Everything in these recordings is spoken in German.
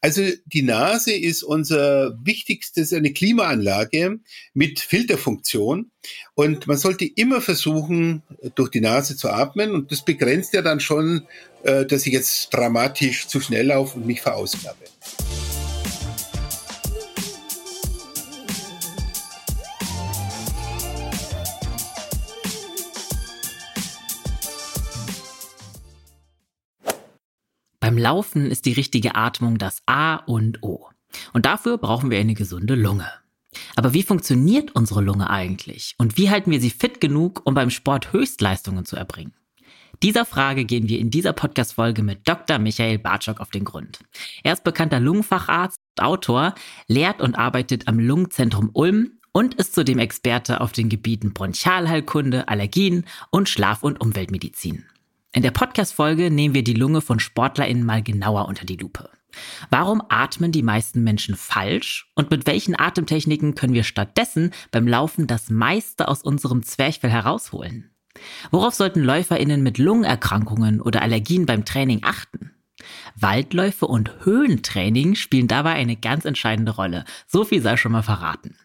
Also die Nase ist unser wichtigstes, eine Klimaanlage mit Filterfunktion. Und man sollte immer versuchen, durch die Nase zu atmen. Und das begrenzt ja dann schon, äh, dass ich jetzt dramatisch zu schnell laufe und mich verausgabe. Beim Laufen ist die richtige Atmung das A und O. Und dafür brauchen wir eine gesunde Lunge. Aber wie funktioniert unsere Lunge eigentlich? Und wie halten wir sie fit genug, um beim Sport Höchstleistungen zu erbringen? Dieser Frage gehen wir in dieser Podcast-Folge mit Dr. Michael Bartschok auf den Grund. Er ist bekannter Lungenfacharzt, Autor, lehrt und arbeitet am Lungenzentrum Ulm und ist zudem Experte auf den Gebieten Bronchialheilkunde, Allergien und Schlaf- und Umweltmedizin. In der Podcast-Folge nehmen wir die Lunge von SportlerInnen mal genauer unter die Lupe. Warum atmen die meisten Menschen falsch und mit welchen Atemtechniken können wir stattdessen beim Laufen das meiste aus unserem Zwerchfell herausholen? Worauf sollten LäuferInnen mit Lungenerkrankungen oder Allergien beim Training achten? Waldläufe und Höhentraining spielen dabei eine ganz entscheidende Rolle. So viel sei schon mal verraten.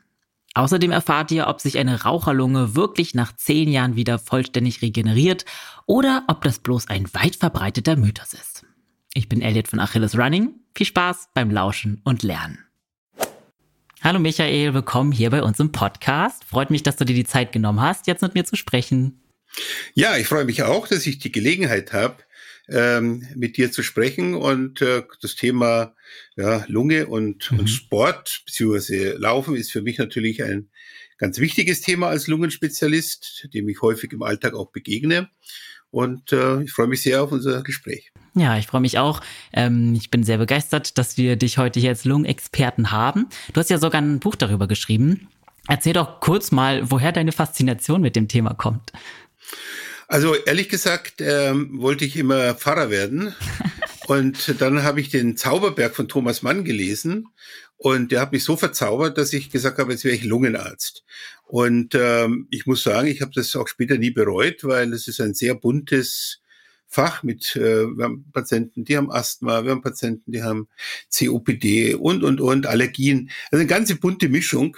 Außerdem erfahrt ihr, ob sich eine Raucherlunge wirklich nach zehn Jahren wieder vollständig regeneriert oder ob das bloß ein weit verbreiteter Mythos ist. Ich bin Elliot von Achilles Running. Viel Spaß beim Lauschen und Lernen. Hallo Michael, willkommen hier bei uns im Podcast. Freut mich, dass du dir die Zeit genommen hast, jetzt mit mir zu sprechen. Ja, ich freue mich auch, dass ich die Gelegenheit habe, ähm, mit dir zu sprechen und äh, das Thema ja, Lunge und, mhm. und Sport bzw. Laufen ist für mich natürlich ein ganz wichtiges Thema als Lungenspezialist, dem ich häufig im Alltag auch begegne. Und äh, ich freue mich sehr auf unser Gespräch. Ja, ich freue mich auch. Ähm, ich bin sehr begeistert, dass wir dich heute hier als Lungenexperten haben. Du hast ja sogar ein Buch darüber geschrieben. Erzähl doch kurz mal, woher deine Faszination mit dem Thema kommt. Also ehrlich gesagt ähm, wollte ich immer Pfarrer werden. Und dann habe ich den Zauberberg von Thomas Mann gelesen und der hat mich so verzaubert, dass ich gesagt habe, jetzt wäre ich Lungenarzt. Und ähm, ich muss sagen, ich habe das auch später nie bereut, weil es ist ein sehr buntes Fach mit äh, wir haben Patienten, die haben Asthma, wir haben Patienten, die haben COPD und und und Allergien. Also eine ganze bunte Mischung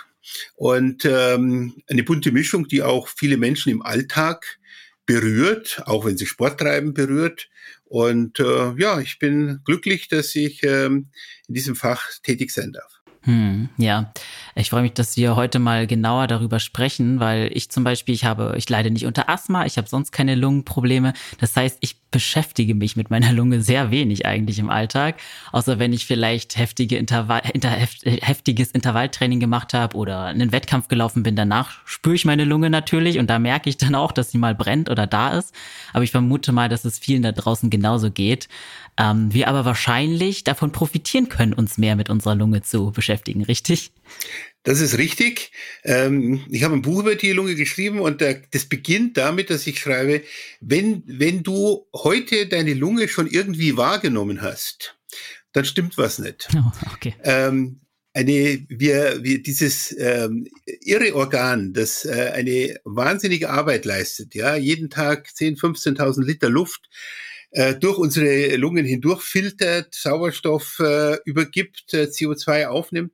und ähm, eine bunte Mischung, die auch viele Menschen im Alltag berührt, auch wenn sie Sport treiben, berührt. Und äh, ja, ich bin glücklich, dass ich ähm, in diesem Fach tätig sein darf. Hm, ja, ich freue mich, dass wir heute mal genauer darüber sprechen, weil ich zum Beispiel, ich habe, ich leide nicht unter Asthma, ich habe sonst keine Lungenprobleme. Das heißt, ich beschäftige mich mit meiner Lunge sehr wenig eigentlich im Alltag, außer wenn ich vielleicht heftige Intervall, inter, heftiges Intervalltraining gemacht habe oder einen Wettkampf gelaufen bin. Danach spüre ich meine Lunge natürlich und da merke ich dann auch, dass sie mal brennt oder da ist. Aber ich vermute mal, dass es vielen da draußen genauso geht. Ähm, wir aber wahrscheinlich davon profitieren können, uns mehr mit unserer Lunge zu beschäftigen, richtig? Das ist richtig. Ähm, ich habe ein Buch über die Lunge geschrieben und das beginnt damit, dass ich schreibe, wenn, wenn du heute deine Lunge schon irgendwie wahrgenommen hast, dann stimmt was nicht. Oh, okay. Ähm, eine, wir, wir dieses ähm, irre Organ, das äh, eine wahnsinnige Arbeit leistet, ja, jeden Tag 10, 15.000 Liter Luft äh, durch unsere Lungen hindurch filtert, Sauerstoff äh, übergibt, äh, CO2 aufnimmt,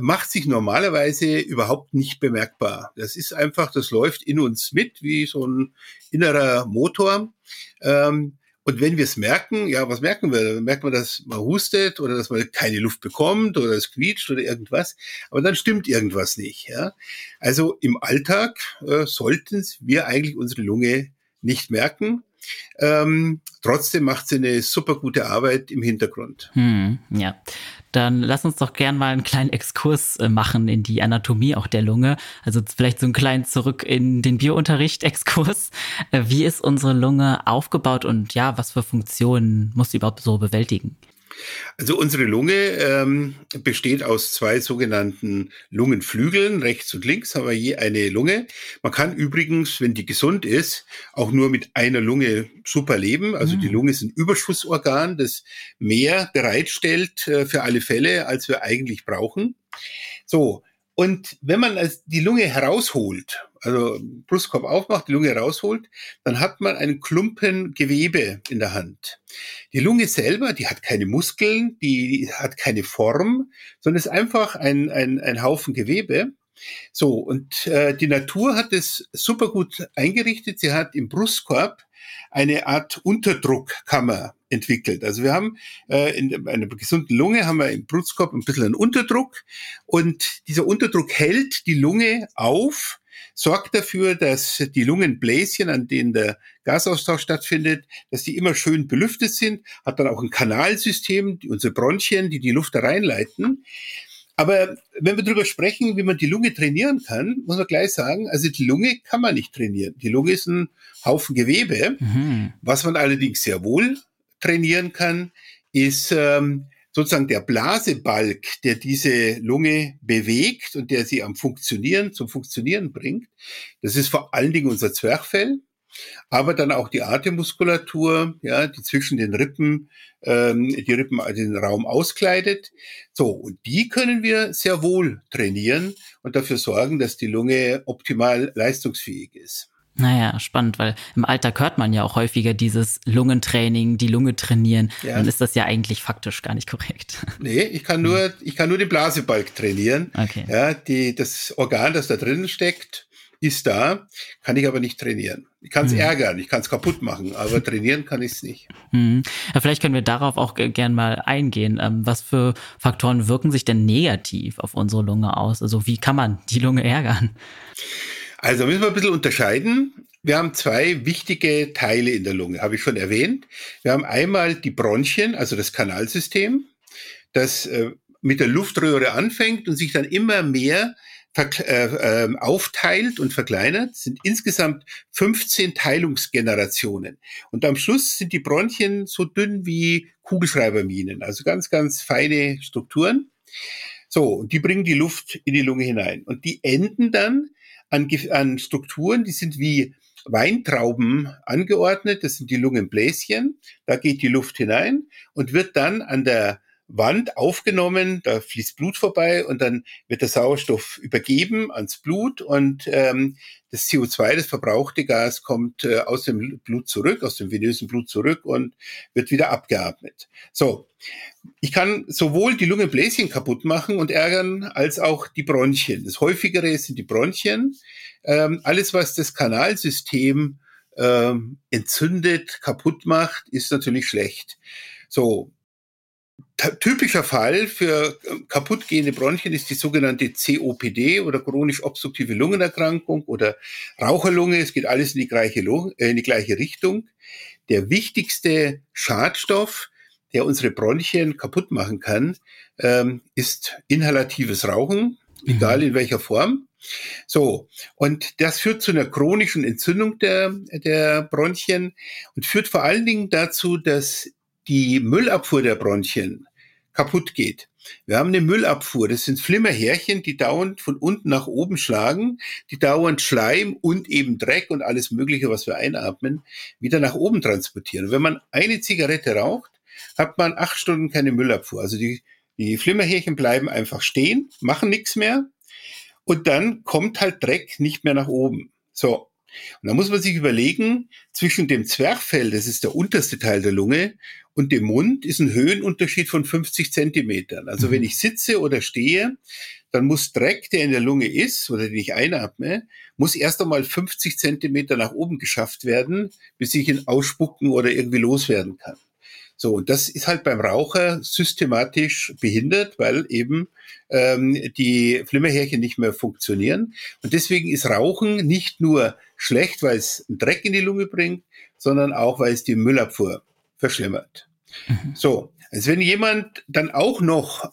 macht sich normalerweise überhaupt nicht bemerkbar. Das ist einfach, das läuft in uns mit wie so ein innerer Motor. Ähm, und wenn wir es merken, ja, was merken wir? Dann merkt man, dass man hustet oder dass man keine Luft bekommt oder es quietscht oder irgendwas. Aber dann stimmt irgendwas nicht. Ja? Also im Alltag äh, sollten wir eigentlich unsere Lunge nicht merken. Ähm, trotzdem macht sie eine super gute Arbeit im Hintergrund. Hm, ja. Dann lass uns doch gern mal einen kleinen Exkurs äh, machen in die Anatomie auch der Lunge. Also vielleicht so einen kleinen zurück in den Biounterricht-Exkurs. Äh, wie ist unsere Lunge aufgebaut und ja, was für Funktionen muss sie überhaupt so bewältigen? Also unsere Lunge ähm, besteht aus zwei sogenannten Lungenflügeln, rechts und links haben wir je eine Lunge. Man kann übrigens, wenn die gesund ist, auch nur mit einer Lunge super leben. Also mhm. die Lunge ist ein Überschussorgan, das mehr bereitstellt äh, für alle Fälle, als wir eigentlich brauchen. So, und wenn man die Lunge herausholt, also Brustkorb aufmacht, die Lunge rausholt, dann hat man einen Klumpen Gewebe in der Hand. Die Lunge selber, die hat keine Muskeln, die hat keine Form, sondern ist einfach ein, ein, ein Haufen Gewebe. So, und äh, die Natur hat es super gut eingerichtet. Sie hat im Brustkorb eine Art Unterdruckkammer entwickelt. Also wir haben äh, in einer gesunden Lunge haben wir im Brustkorb ein bisschen einen Unterdruck und dieser Unterdruck hält die Lunge auf, sorgt dafür, dass die Lungenbläschen, an denen der Gasaustausch stattfindet, dass die immer schön belüftet sind, hat dann auch ein Kanalsystem, unsere Bronchien, die die Luft da reinleiten. Aber wenn wir darüber sprechen, wie man die Lunge trainieren kann, muss man gleich sagen, also die Lunge kann man nicht trainieren. Die Lunge ist ein Haufen Gewebe. Mhm. Was man allerdings sehr wohl trainieren kann, ist ähm, sozusagen der Blasebalg, der diese Lunge bewegt und der sie am Funktionieren, zum Funktionieren bringt. Das ist vor allen Dingen unser Zwerchfell aber dann auch die Atemmuskulatur, ja, die zwischen den Rippen, ähm, die Rippen den Raum auskleidet. So, und die können wir sehr wohl trainieren und dafür sorgen, dass die Lunge optimal leistungsfähig ist. Naja, spannend, weil im Alltag hört man ja auch häufiger dieses Lungentraining, die Lunge trainieren. Ja. Dann ist das ja eigentlich faktisch gar nicht korrekt. Nee, ich kann nur, ich kann nur den Blasebalg trainieren. Okay. Ja, die, das Organ, das da drin steckt, ist da, kann ich aber nicht trainieren. Ich kann es mhm. ärgern, ich kann es kaputt machen, aber trainieren kann ich es nicht. Mhm. Ja, vielleicht können wir darauf auch gern mal eingehen. Ähm, was für Faktoren wirken sich denn negativ auf unsere Lunge aus? Also wie kann man die Lunge ärgern? Also müssen wir ein bisschen unterscheiden. Wir haben zwei wichtige Teile in der Lunge, habe ich schon erwähnt. Wir haben einmal die Bronchien, also das Kanalsystem, das äh, mit der Luftröhre anfängt und sich dann immer mehr äh, ähm, aufteilt und verkleinert, sind insgesamt 15 Teilungsgenerationen. Und am Schluss sind die Bronchien so dünn wie Kugelschreiberminen, also ganz, ganz feine Strukturen. So, und die bringen die Luft in die Lunge hinein. Und die enden dann an, an Strukturen, die sind wie Weintrauben angeordnet. Das sind die Lungenbläschen. Da geht die Luft hinein und wird dann an der Wand aufgenommen, da fließt Blut vorbei und dann wird der Sauerstoff übergeben ans Blut und ähm, das CO2, das verbrauchte Gas, kommt äh, aus dem Blut zurück, aus dem venösen Blut zurück und wird wieder abgeatmet. So, ich kann sowohl die Lungenbläschen kaputt machen und ärgern, als auch die Bronchien. Das häufigere sind die Bronchien. Ähm, alles, was das Kanalsystem ähm, entzündet, kaputt macht, ist natürlich schlecht. So, typischer Fall für äh, kaputtgehende Bronchien ist die sogenannte COPD oder chronisch obstruktive Lungenerkrankung oder Raucherlunge. Es geht alles in die gleiche, Lunge, äh, in die gleiche Richtung. Der wichtigste Schadstoff, der unsere Bronchien kaputt machen kann, ähm, ist inhalatives Rauchen, mhm. egal in welcher Form. So, und das führt zu einer chronischen Entzündung der, der Bronchien und führt vor allen Dingen dazu, dass die Müllabfuhr der Bronchien kaputt geht. Wir haben eine Müllabfuhr. Das sind Flimmerhärchen, die dauernd von unten nach oben schlagen, die dauernd Schleim und eben Dreck und alles Mögliche, was wir einatmen, wieder nach oben transportieren. wenn man eine Zigarette raucht, hat man acht Stunden keine Müllabfuhr. Also die, die Flimmerhärchen bleiben einfach stehen, machen nichts mehr. Und dann kommt halt Dreck nicht mehr nach oben. So. Und da muss man sich überlegen, zwischen dem Zwerchfell, das ist der unterste Teil der Lunge, und dem Mund ist ein Höhenunterschied von 50 Zentimetern. Also mhm. wenn ich sitze oder stehe, dann muss Dreck, der in der Lunge ist oder den ich einatme, muss erst einmal 50 Zentimeter nach oben geschafft werden, bis ich ihn ausspucken oder irgendwie loswerden kann. So, und das ist halt beim Raucher systematisch behindert, weil eben ähm, die Flimmerhärchen nicht mehr funktionieren. Und deswegen ist Rauchen nicht nur schlecht, weil es einen Dreck in die Lunge bringt, sondern auch, weil es die Müllabfuhr verschlimmert. Mhm. So, also wenn jemand dann auch noch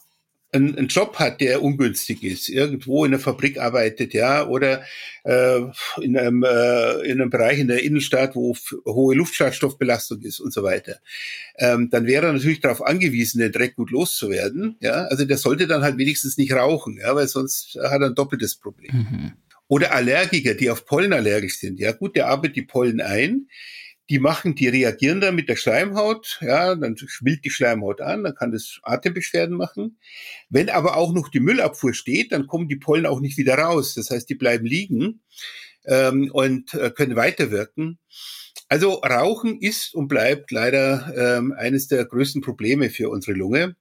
einen, einen, Job hat, der ungünstig ist, irgendwo in der Fabrik arbeitet, ja, oder äh, in, einem, äh, in einem Bereich in der Innenstadt, wo hohe Luftschadstoffbelastung ist und so weiter, ähm, dann wäre er natürlich darauf angewiesen, den Dreck gut loszuwerden. Ja, also der sollte dann halt wenigstens nicht rauchen, ja, weil sonst hat er ein doppeltes Problem. Mhm. Oder Allergiker, die auf Pollen allergisch sind. Ja, gut, der arbeitet die Pollen ein die machen, die reagieren dann mit der Schleimhaut, ja, dann schwillt die Schleimhaut an, dann kann das Atembeschwerden machen. Wenn aber auch noch die Müllabfuhr steht, dann kommen die Pollen auch nicht wieder raus. Das heißt, die bleiben liegen. ähm, und äh, können weiterwirken. Also Rauchen ist und bleibt leider ähm, eines der größten Probleme für unsere Lunge.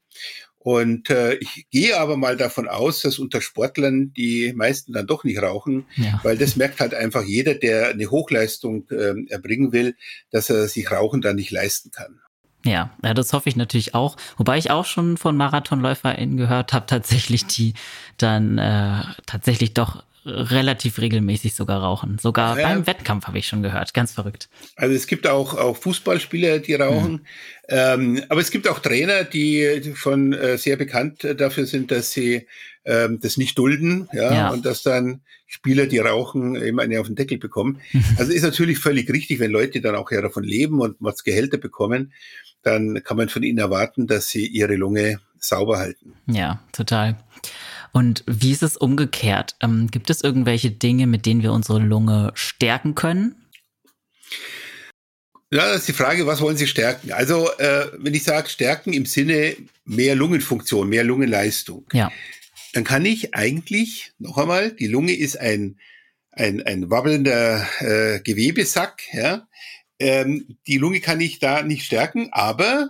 Und äh, ich gehe aber mal davon aus, dass unter Sportlern die meisten dann doch nicht rauchen, ja. weil das merkt halt einfach jeder, der eine Hochleistung äh, erbringen will, dass er sich Rauchen dann nicht leisten kann. Ja, ja, das hoffe ich natürlich auch. Wobei ich auch schon von MarathonläuferInnen gehört habe, tatsächlich, die dann äh, tatsächlich doch relativ regelmäßig sogar rauchen. Sogar ja. beim Wettkampf habe ich schon gehört. Ganz verrückt. Also es gibt auch, auch Fußballspieler, die rauchen. Mhm. Ähm, aber es gibt auch Trainer, die schon äh, sehr bekannt dafür sind, dass sie ähm, das nicht dulden, ja, ja, und dass dann Spieler, die rauchen, eben eine auf den Deckel bekommen. Mhm. Also ist natürlich völlig richtig, wenn Leute dann auch ja davon leben und was Gehälter bekommen, dann kann man von ihnen erwarten, dass sie ihre Lunge sauber halten. Ja, total. Und wie ist es umgekehrt? Ähm, gibt es irgendwelche Dinge, mit denen wir unsere Lunge stärken können? Ja, das ist die Frage, was wollen Sie stärken? Also, äh, wenn ich sage stärken im Sinne mehr Lungenfunktion, mehr Lungenleistung, ja. dann kann ich eigentlich, noch einmal, die Lunge ist ein, ein, ein wabbelnder äh, Gewebesack, ja. Ähm, die Lunge kann ich da nicht stärken, aber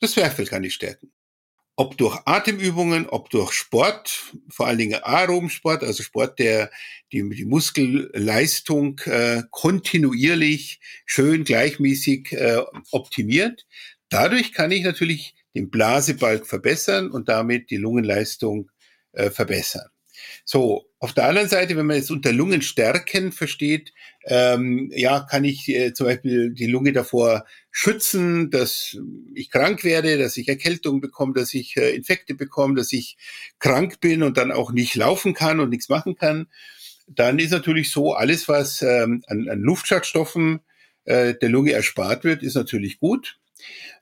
das Zwerchfell kann ich stärken ob durch Atemübungen, ob durch Sport, vor allen Dingen Aerobsport, also Sport, der die, die Muskelleistung äh, kontinuierlich schön gleichmäßig äh, optimiert. Dadurch kann ich natürlich den Blasebalg verbessern und damit die Lungenleistung äh, verbessern. So, auf der anderen Seite, wenn man es unter Lungenstärken versteht, ähm, ja, kann ich äh, zum Beispiel die Lunge davor schützen, dass ich krank werde, dass ich Erkältung bekomme, dass ich äh, Infekte bekomme, dass ich krank bin und dann auch nicht laufen kann und nichts machen kann. Dann ist natürlich so, alles, was ähm, an, an Luftschadstoffen äh, der Lunge erspart wird, ist natürlich gut.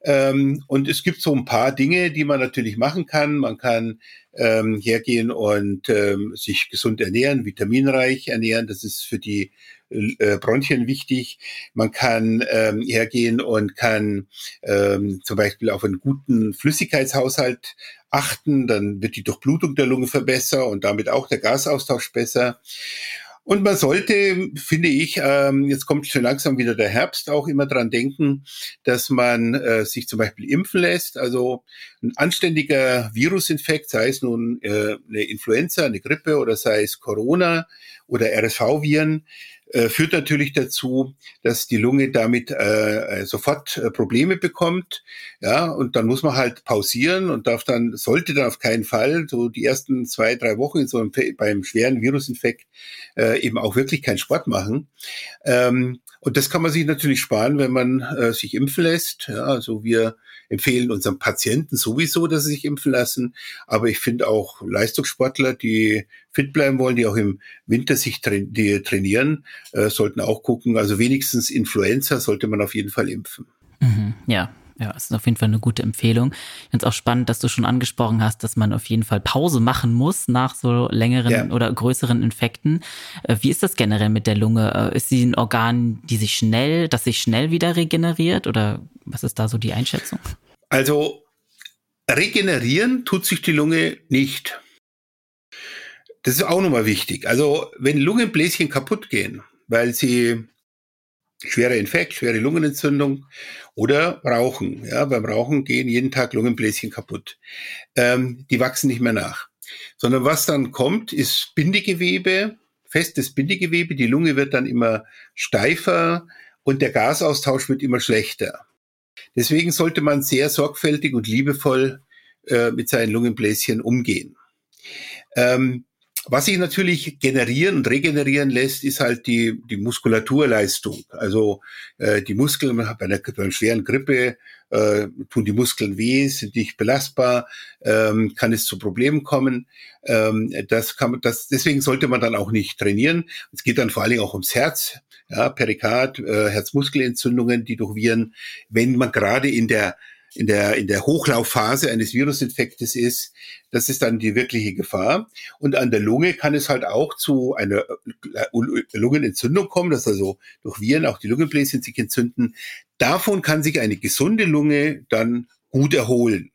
Ähm, und es gibt so ein paar Dinge, die man natürlich machen kann. Man kann ähm, hergehen und ähm, sich gesund ernähren, vitaminreich ernähren. Das ist für die äh, Bronchien wichtig. Man kann ähm, hergehen und kann ähm, zum Beispiel auf einen guten Flüssigkeitshaushalt achten. Dann wird die Durchblutung der Lunge verbessert und damit auch der Gasaustausch besser. Und man sollte, finde ich, ähm, jetzt kommt schon langsam wieder der Herbst, auch immer dran denken, dass man äh, sich zum Beispiel impfen lässt. Also ein anständiger Virusinfekt, sei es nun äh, eine Influenza, eine Grippe oder sei es Corona oder RSV-Viren, äh, führt natürlich dazu, dass die Lunge damit äh, äh, sofort äh, Probleme bekommt. Ja, und dann muss man halt pausieren und darf dann, sollte dann auf keinen Fall so die ersten zwei, drei Wochen in so einem, beim schweren Virusinfekt äh, eben auch wirklich keinen Sport machen. Ähm, und das kann man sich natürlich sparen, wenn man äh, sich impfen lässt. Ja, also wir empfehlen unseren Patienten sowieso, dass sie sich impfen lassen. Aber ich finde auch Leistungssportler, die fit bleiben wollen, die auch im Winter sich tra die trainieren, äh, sollten auch gucken. Also wenigstens Influenza sollte man auf jeden Fall impfen. Mhm, ja, ja, ist auf jeden Fall eine gute Empfehlung. Ich finde es auch spannend, dass du schon angesprochen hast, dass man auf jeden Fall Pause machen muss nach so längeren ja. oder größeren Infekten. Äh, wie ist das generell mit der Lunge? Äh, ist sie ein Organ, die sich schnell, das sich schnell wieder regeneriert oder was ist da so die Einschätzung? Also regenerieren tut sich die Lunge nicht. Das ist auch nochmal wichtig. Also wenn Lungenbläschen kaputt gehen, weil sie schwerer Infekt, schwere Lungenentzündung oder Rauchen. Ja, beim Rauchen gehen jeden Tag Lungenbläschen kaputt. Ähm, die wachsen nicht mehr nach. Sondern was dann kommt, ist Bindegewebe, festes Bindegewebe. Die Lunge wird dann immer steifer und der Gasaustausch wird immer schlechter. Deswegen sollte man sehr sorgfältig und liebevoll äh, mit seinen Lungenbläschen umgehen. Ähm, was sich natürlich generieren und regenerieren lässt, ist halt die, die Muskulaturleistung. Also äh, die Muskeln, bei einer, bei einer schweren Grippe äh, tun die Muskeln weh, sind nicht belastbar, ähm, kann es zu Problemen kommen. Ähm, das kann man, das, deswegen sollte man dann auch nicht trainieren. Es geht dann vor allen Dingen auch ums Herz, ja, Perikard, äh, Herzmuskelentzündungen, die durch Viren, wenn man gerade in der in der, in der Hochlaufphase eines Virusinfektes ist, das ist dann die wirkliche Gefahr. Und an der Lunge kann es halt auch zu einer äh, Lungenentzündung kommen, dass also durch Viren auch die Lungenbläschen sich entzünden. Davon kann sich eine gesunde Lunge dann gut erholen.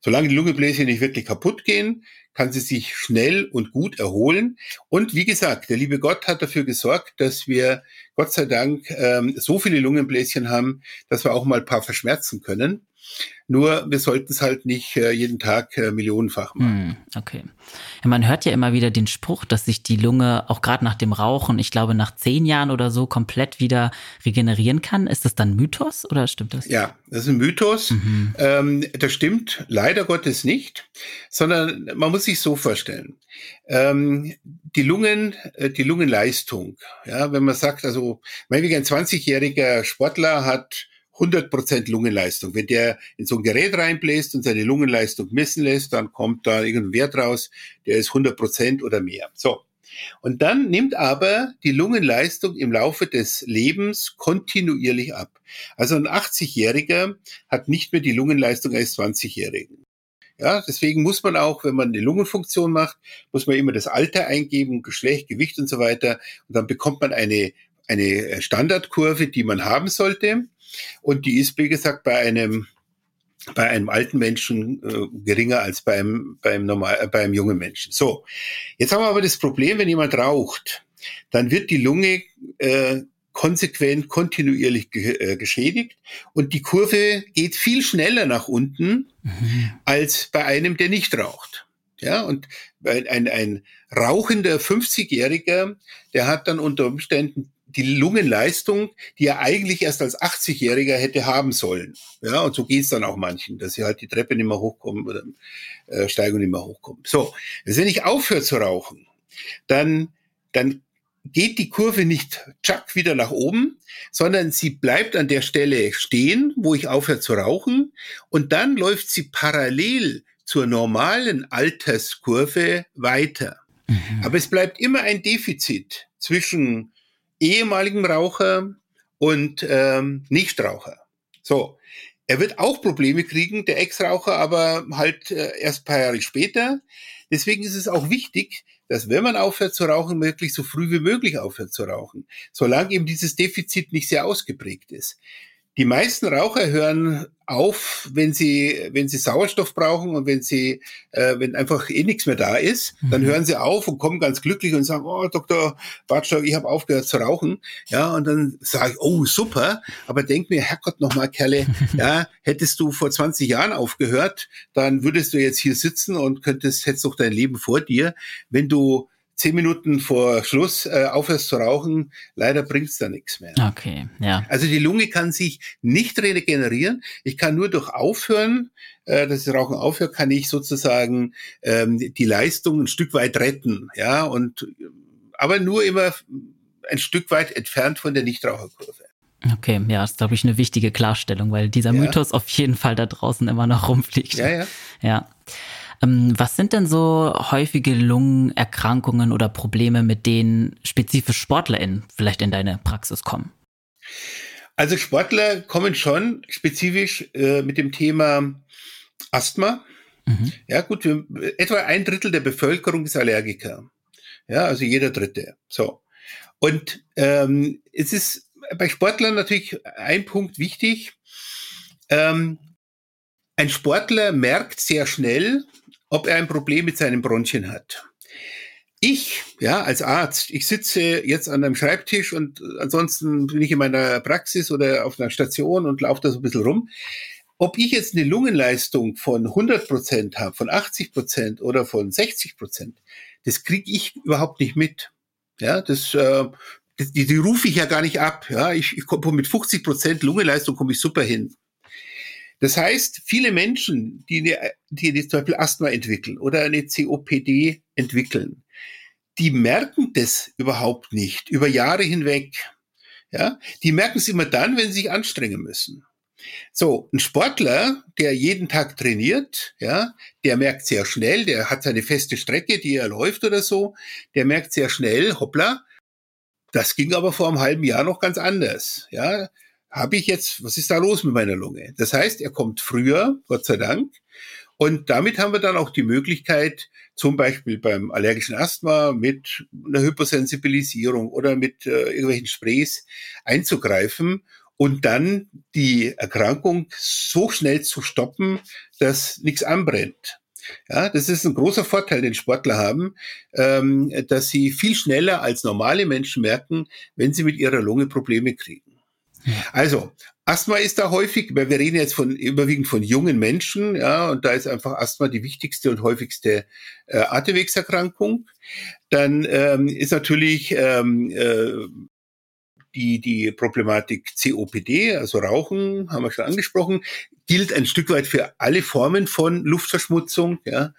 Solange die Lungenbläschen nicht wirklich kaputt gehen, kann sie sich schnell und gut erholen. Und wie gesagt, der liebe Gott hat dafür gesorgt, dass wir Gott sei Dank ähm, so viele Lungenbläschen haben, dass wir auch mal ein paar verschmerzen können. Nur wir sollten es halt nicht äh, jeden Tag äh, millionenfach machen. Hm, okay. Ja, man hört ja immer wieder den Spruch, dass sich die Lunge auch gerade nach dem Rauchen, ich glaube nach zehn Jahren oder so, komplett wieder regenerieren kann. Ist das dann Mythos oder stimmt das? Ja, das ist ein Mythos. Mhm. Ähm, das stimmt leider Gottes nicht, sondern man muss sich so vorstellen. Ähm, die Lungen, äh, die Lungenleistung, ja, wenn man sagt, also, meinetwegen ein 20-jähriger Sportler hat 100% Lungenleistung. Wenn der in so ein Gerät reinbläst und seine Lungenleistung messen lässt, dann kommt da irgendein Wert raus, der ist 100% oder mehr. So. Und dann nimmt aber die Lungenleistung im Laufe des Lebens kontinuierlich ab. Also ein 80-Jähriger hat nicht mehr die Lungenleistung eines 20-Jährigen. Ja, deswegen muss man auch, wenn man eine Lungenfunktion macht, muss man immer das Alter eingeben, Geschlecht, Gewicht und so weiter. Und dann bekommt man eine, eine Standardkurve, die man haben sollte. Und die ist, wie gesagt, bei einem bei einem alten Menschen äh, geringer als beim, beim, normal, äh, beim jungen Menschen. So, jetzt haben wir aber das Problem, wenn jemand raucht, dann wird die Lunge äh, konsequent, kontinuierlich ge äh, geschädigt und die Kurve geht viel schneller nach unten mhm. als bei einem, der nicht raucht. Ja, und ein, ein, ein rauchender 50-Jähriger, der hat dann unter Umständen die Lungenleistung, die er eigentlich erst als 80-Jähriger hätte haben sollen. Ja, und so geht's dann auch manchen, dass sie halt die Treppe nicht mehr hochkommen oder äh, Steigung nicht mehr hochkommen. So, also wenn ich aufhöre zu rauchen, dann, dann geht die Kurve nicht tschack wieder nach oben, sondern sie bleibt an der Stelle stehen, wo ich aufhöre zu rauchen, und dann läuft sie parallel zur normalen Alterskurve weiter. Mhm. Aber es bleibt immer ein Defizit zwischen ehemaligem Raucher und ähm, Nichtraucher. So, er wird auch Probleme kriegen, der Ex-Raucher, aber halt äh, erst paar Jahre später. Deswegen ist es auch wichtig, dass wenn man aufhört zu rauchen, wirklich so früh wie möglich aufhört zu rauchen, solange eben dieses Defizit nicht sehr ausgeprägt ist. Die meisten Raucher hören auf, wenn sie, wenn sie Sauerstoff brauchen und wenn sie, äh, wenn einfach eh nichts mehr da ist, dann mhm. hören sie auf und kommen ganz glücklich und sagen, oh, Dr. Bartschau, ich habe aufgehört zu rauchen. Ja, und dann sage ich, oh, super, aber denk mir, Herrgott nochmal, Kerle, ja, hättest du vor 20 Jahren aufgehört, dann würdest du jetzt hier sitzen und könntest, hättest doch dein Leben vor dir. Wenn du zehn Minuten vor Schluss äh, aufhörst zu rauchen, leider bringt's da nichts mehr. Okay, ja. Also die Lunge kann sich nicht regenerieren. Ich kann nur durch Aufhören, äh, dass das Rauchen aufhört, kann ich sozusagen ähm, die Leistung ein Stück weit retten. Ja, und aber nur immer ein Stück weit entfernt von der Nichtraucherkurve. Okay, ja, ist, glaube ich, eine wichtige Klarstellung, weil dieser ja. Mythos auf jeden Fall da draußen immer noch rumfliegt. Ja, ja. Ja. Ähm, was sind denn so häufige Lungenerkrankungen oder Probleme, mit denen spezifisch SportlerInnen vielleicht in deine Praxis kommen? Also Sportler kommen schon spezifisch äh, mit dem Thema Asthma. Mhm. Ja, gut, wir, etwa ein Drittel der Bevölkerung ist Allergiker. Ja, also jeder Dritte. So. Und ähm, es ist bei Sportlern natürlich ein Punkt wichtig. Ähm, ein Sportler merkt sehr schnell, ob er ein Problem mit seinen Bronchien hat. Ich, ja, als Arzt, ich sitze jetzt an einem Schreibtisch und ansonsten bin ich in meiner Praxis oder auf einer Station und laufe da so ein bisschen rum. Ob ich jetzt eine Lungenleistung von 100 Prozent habe, von 80 Prozent oder von 60 Prozent, das kriege ich überhaupt nicht mit. Ja, das, äh, die, die rufe ich ja gar nicht ab. Ja, ich, ich komme mit 50 Prozent Lungenleistung komme ich super hin. Das heißt, viele Menschen, die, eine, die zum Beispiel Asthma entwickeln oder eine COPD entwickeln, die merken das überhaupt nicht über Jahre hinweg. Ja, die merken es immer dann, wenn sie sich anstrengen müssen. So, ein Sportler, der jeden Tag trainiert, ja, der merkt sehr schnell, der hat seine feste Strecke, die er läuft oder so, der merkt sehr schnell, hoppla, das ging aber vor einem halben Jahr noch ganz anders. Ja, habe ich jetzt, was ist da los mit meiner Lunge? Das heißt, er kommt früher, Gott sei Dank. Und damit haben wir dann auch die Möglichkeit, zum Beispiel beim allergischen Asthma mit einer Hypersensibilisierung oder mit äh, irgendwelchen Sprays einzugreifen, und dann die Erkrankung so schnell zu stoppen, dass nichts anbrennt. Ja, das ist ein großer Vorteil, den Sportler haben, ähm, dass sie viel schneller als normale Menschen merken, wenn sie mit ihrer Lunge Probleme kriegen. Also, Asthma ist da häufig, weil wir reden jetzt von überwiegend von jungen Menschen, ja, und da ist einfach Asthma die wichtigste und häufigste äh, Atemwegserkrankung. Dann ähm, ist natürlich ähm, äh, die, die Problematik COPD, also Rauchen, haben wir schon angesprochen, gilt ein Stück weit für alle Formen von Luftverschmutzung. Ja.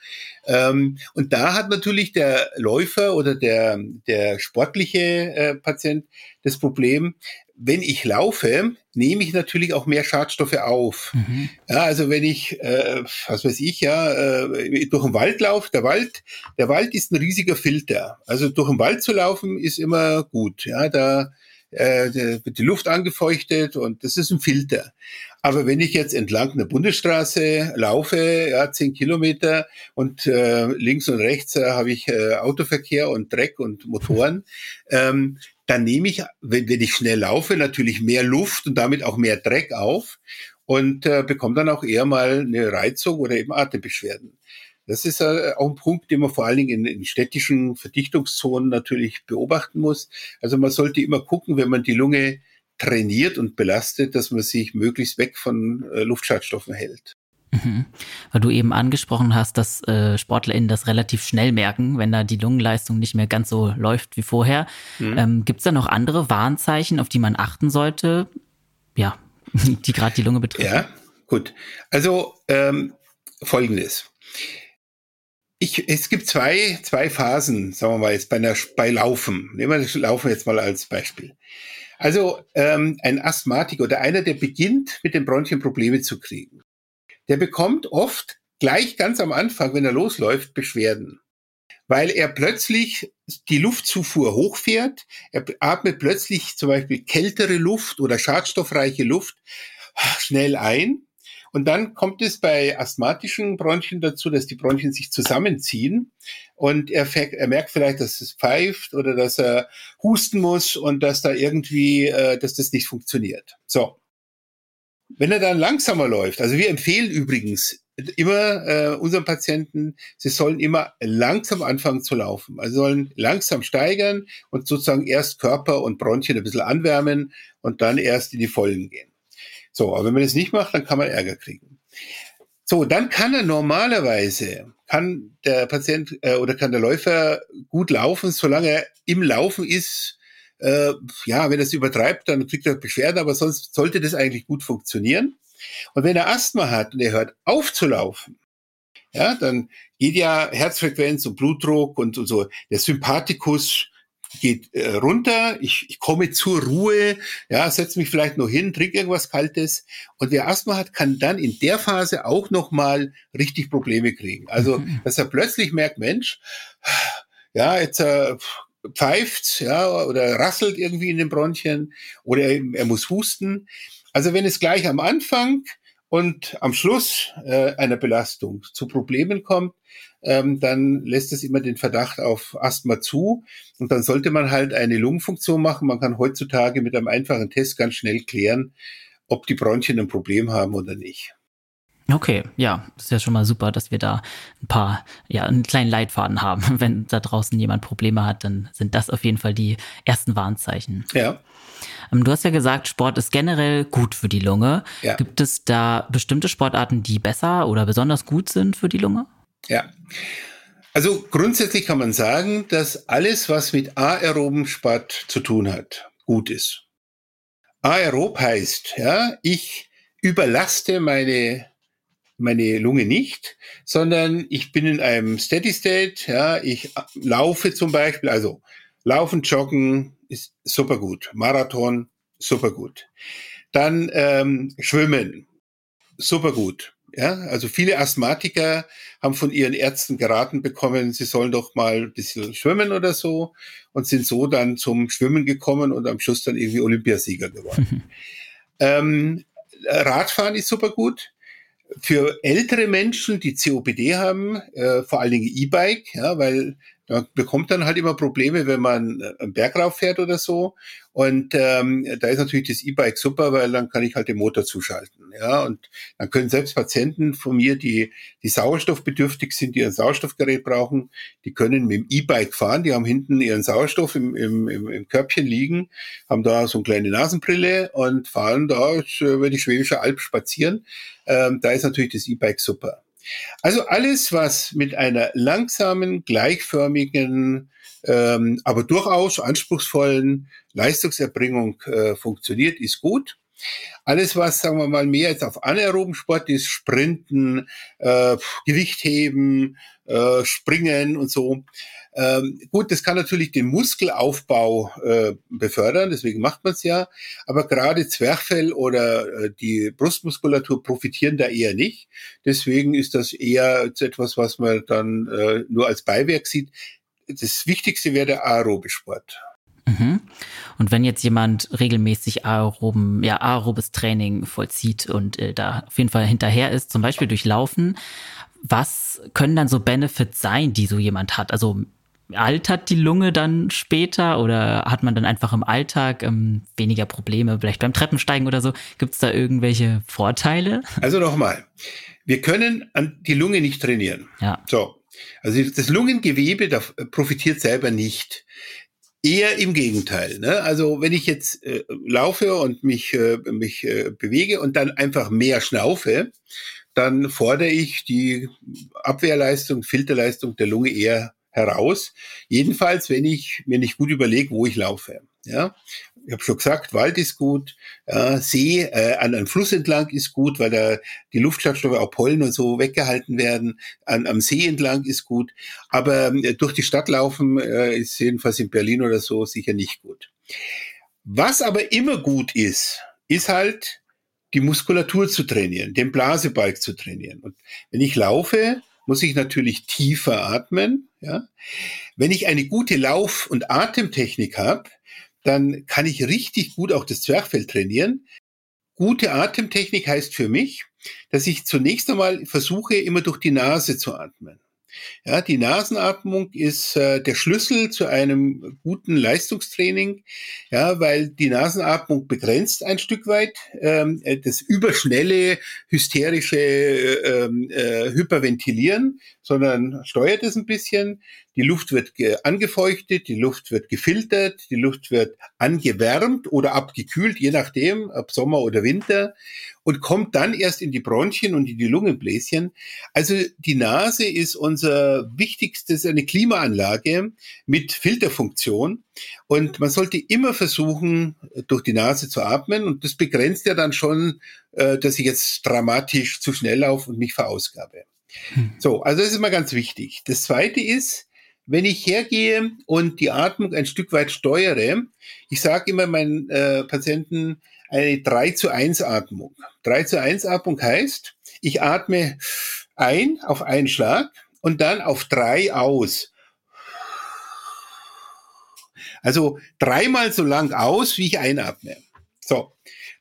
Ähm, und da hat natürlich der Läufer oder der, der sportliche äh, Patient das Problem, wenn ich laufe, nehme ich natürlich auch mehr Schadstoffe auf. Mhm. Ja, also wenn ich, äh, was weiß ich, ja, äh, durch den Wald laufe, der Wald, der Wald ist ein riesiger Filter. Also durch den Wald zu laufen ist immer gut. Ja, da äh, wird die Luft angefeuchtet und das ist ein Filter. Aber wenn ich jetzt entlang einer Bundesstraße laufe, ja, zehn Kilometer und äh, links und rechts äh, habe ich äh, Autoverkehr und Dreck und Motoren, ähm, dann nehme ich, wenn, wenn ich schnell laufe, natürlich mehr Luft und damit auch mehr Dreck auf und äh, bekomme dann auch eher mal eine Reizung oder eben Atembeschwerden. Das ist äh, auch ein Punkt, den man vor allen Dingen in, in städtischen Verdichtungszonen natürlich beobachten muss. Also man sollte immer gucken, wenn man die Lunge trainiert und belastet, dass man sich möglichst weg von äh, Luftschadstoffen hält. Mhm. Weil du eben angesprochen hast, dass äh, SportlerInnen das relativ schnell merken, wenn da die Lungenleistung nicht mehr ganz so läuft wie vorher. Mhm. Ähm, Gibt es da noch andere Warnzeichen, auf die man achten sollte? Ja, die gerade die Lunge betreffen. Ja, gut. Also ähm, folgendes ich, es gibt zwei, zwei Phasen, sagen wir mal jetzt bei, einer, bei Laufen. Nehmen wir das Laufen jetzt mal als Beispiel. Also ähm, ein Asthmatiker oder einer, der beginnt mit den Bronchien Probleme zu kriegen, der bekommt oft gleich ganz am Anfang, wenn er losläuft, Beschwerden. Weil er plötzlich die Luftzufuhr hochfährt, er atmet plötzlich zum Beispiel kältere Luft oder schadstoffreiche Luft schnell ein und dann kommt es bei asthmatischen Bronchien dazu, dass die Bronchien sich zusammenziehen und er, er merkt vielleicht, dass es pfeift oder dass er husten muss und dass da irgendwie, äh, dass das nicht funktioniert. So. Wenn er dann langsamer läuft, also wir empfehlen übrigens immer äh, unseren Patienten, sie sollen immer langsam anfangen zu laufen. Also sollen langsam steigern und sozusagen erst Körper und Bronchien ein bisschen anwärmen und dann erst in die Vollen gehen. So, aber wenn man das nicht macht, dann kann man Ärger kriegen. So, dann kann er normalerweise, kann der Patient äh, oder kann der Läufer gut laufen, solange er im Laufen ist. Äh, ja, wenn er es übertreibt, dann kriegt er Beschwerden, aber sonst sollte das eigentlich gut funktionieren. Und wenn er Asthma hat und er hört auf zu laufen, ja, dann geht ja Herzfrequenz und Blutdruck und, und so. Der Sympathikus geht äh, runter, ich, ich komme zur Ruhe, ja, setze mich vielleicht noch hin, trinke irgendwas Kaltes. Und wer Asthma hat, kann dann in der Phase auch nochmal richtig Probleme kriegen. Also, mhm. dass er plötzlich merkt, Mensch, ja, jetzt äh, pfeift, ja, oder rasselt irgendwie in den Bronchien, oder er, muss husten. Also, wenn es gleich am Anfang und am Schluss äh, einer Belastung zu Problemen kommt, ähm, dann lässt es immer den Verdacht auf Asthma zu. Und dann sollte man halt eine Lungenfunktion machen. Man kann heutzutage mit einem einfachen Test ganz schnell klären, ob die Bronchien ein Problem haben oder nicht. Okay, ja, das ist ja schon mal super, dass wir da ein paar, ja, einen kleinen Leitfaden haben. Wenn da draußen jemand Probleme hat, dann sind das auf jeden Fall die ersten Warnzeichen. Ja. Ähm, du hast ja gesagt, Sport ist generell gut für die Lunge. Ja. Gibt es da bestimmte Sportarten, die besser oder besonders gut sind für die Lunge? Ja. Also grundsätzlich kann man sagen, dass alles, was mit aeroben Sport zu tun hat, gut ist. Aerob heißt, ja, ich überlaste meine meine Lunge nicht, sondern ich bin in einem Steady State, ja, ich laufe zum Beispiel, also laufen, joggen ist super gut, Marathon super gut. Dann ähm, schwimmen, super gut. Ja, also viele Asthmatiker haben von ihren Ärzten geraten bekommen, sie sollen doch mal ein bisschen schwimmen oder so und sind so dann zum Schwimmen gekommen und am Schluss dann irgendwie Olympiasieger geworden. ähm, Radfahren ist super gut. Für ältere Menschen, die COPD haben, äh, vor allen Dingen E-Bike, ja, weil man bekommt dann halt immer Probleme, wenn man äh, einen Berg rauf fährt oder so. Und ähm, da ist natürlich das E-Bike super, weil dann kann ich halt den Motor zuschalten. Ja, und dann können selbst Patienten von mir, die, die sauerstoffbedürftig sind, die ein Sauerstoffgerät brauchen, die können mit dem E-Bike fahren. Die haben hinten ihren Sauerstoff im, im, im, im Körbchen liegen, haben da so eine kleine Nasenbrille und fahren da über die Schwäbische Alb spazieren. Ähm, da ist natürlich das E-Bike super. Also alles, was mit einer langsamen, gleichförmigen, ähm, aber durchaus anspruchsvollen Leistungserbringung äh, funktioniert, ist gut. Alles, was, sagen wir mal, mehr jetzt auf anaeroben Sport ist, Sprinten, äh, Gewichtheben, äh, Springen und so, ähm, gut, das kann natürlich den Muskelaufbau äh, befördern, deswegen macht man es ja. Aber gerade Zwerchfell oder äh, die Brustmuskulatur profitieren da eher nicht. Deswegen ist das eher etwas, was man dann äh, nur als Beiwerk sieht. Das Wichtigste wäre der aerobe Sport. Mhm. Und wenn jetzt jemand regelmäßig aeroben, ja, aerobes Training vollzieht und äh, da auf jeden Fall hinterher ist, zum Beispiel durch Laufen, was können dann so Benefits sein, die so jemand hat? Also altert die Lunge dann später oder hat man dann einfach im Alltag ähm, weniger Probleme, vielleicht beim Treppensteigen oder so? Gibt es da irgendwelche Vorteile? Also nochmal, wir können an die Lunge nicht trainieren. Ja. So. Also das Lungengewebe da profitiert selber nicht. Eher im Gegenteil. Ne? Also wenn ich jetzt äh, laufe und mich, äh, mich äh, bewege und dann einfach mehr schnaufe, dann fordere ich die Abwehrleistung, Filterleistung der Lunge eher heraus. Jedenfalls, wenn ich mir nicht gut überlege, wo ich laufe. Ja, ich habe schon gesagt, Wald ist gut, äh, See äh, an einem Fluss entlang ist gut, weil da die Luftschadstoffe, auch Pollen und so weggehalten werden. An, am See entlang ist gut, aber äh, durch die Stadt laufen äh, ist jedenfalls in Berlin oder so sicher nicht gut. Was aber immer gut ist, ist halt die Muskulatur zu trainieren, den Blasebalg zu trainieren. Und wenn ich laufe, muss ich natürlich tiefer atmen. Ja? Wenn ich eine gute Lauf- und Atemtechnik habe, dann kann ich richtig gut auch das Zwerchfell trainieren. Gute Atemtechnik heißt für mich, dass ich zunächst einmal versuche, immer durch die Nase zu atmen. Ja, die Nasenatmung ist äh, der Schlüssel zu einem guten Leistungstraining, ja, weil die Nasenatmung begrenzt ein Stück weit ähm, äh, das überschnelle hysterische äh, ähm, äh, Hyperventilieren, sondern steuert es ein bisschen. Die Luft wird angefeuchtet, die Luft wird gefiltert, die Luft wird angewärmt oder abgekühlt, je nachdem, ob Sommer oder Winter und kommt dann erst in die Bronchien und in die Lungenbläschen. Also die Nase ist unser wichtigstes, eine Klimaanlage mit Filterfunktion. Und man sollte immer versuchen, durch die Nase zu atmen. Und das begrenzt ja dann schon, äh, dass ich jetzt dramatisch zu schnell laufe und mich verausgabe. Hm. So, also das ist mal ganz wichtig. Das zweite ist, wenn ich hergehe und die Atmung ein Stück weit steuere, ich sage immer meinen äh, Patienten, eine 3 zu 1 Atmung. 3 zu 1 Atmung heißt, ich atme ein auf einen Schlag und dann auf drei aus. Also dreimal so lang aus, wie ich einatme. So,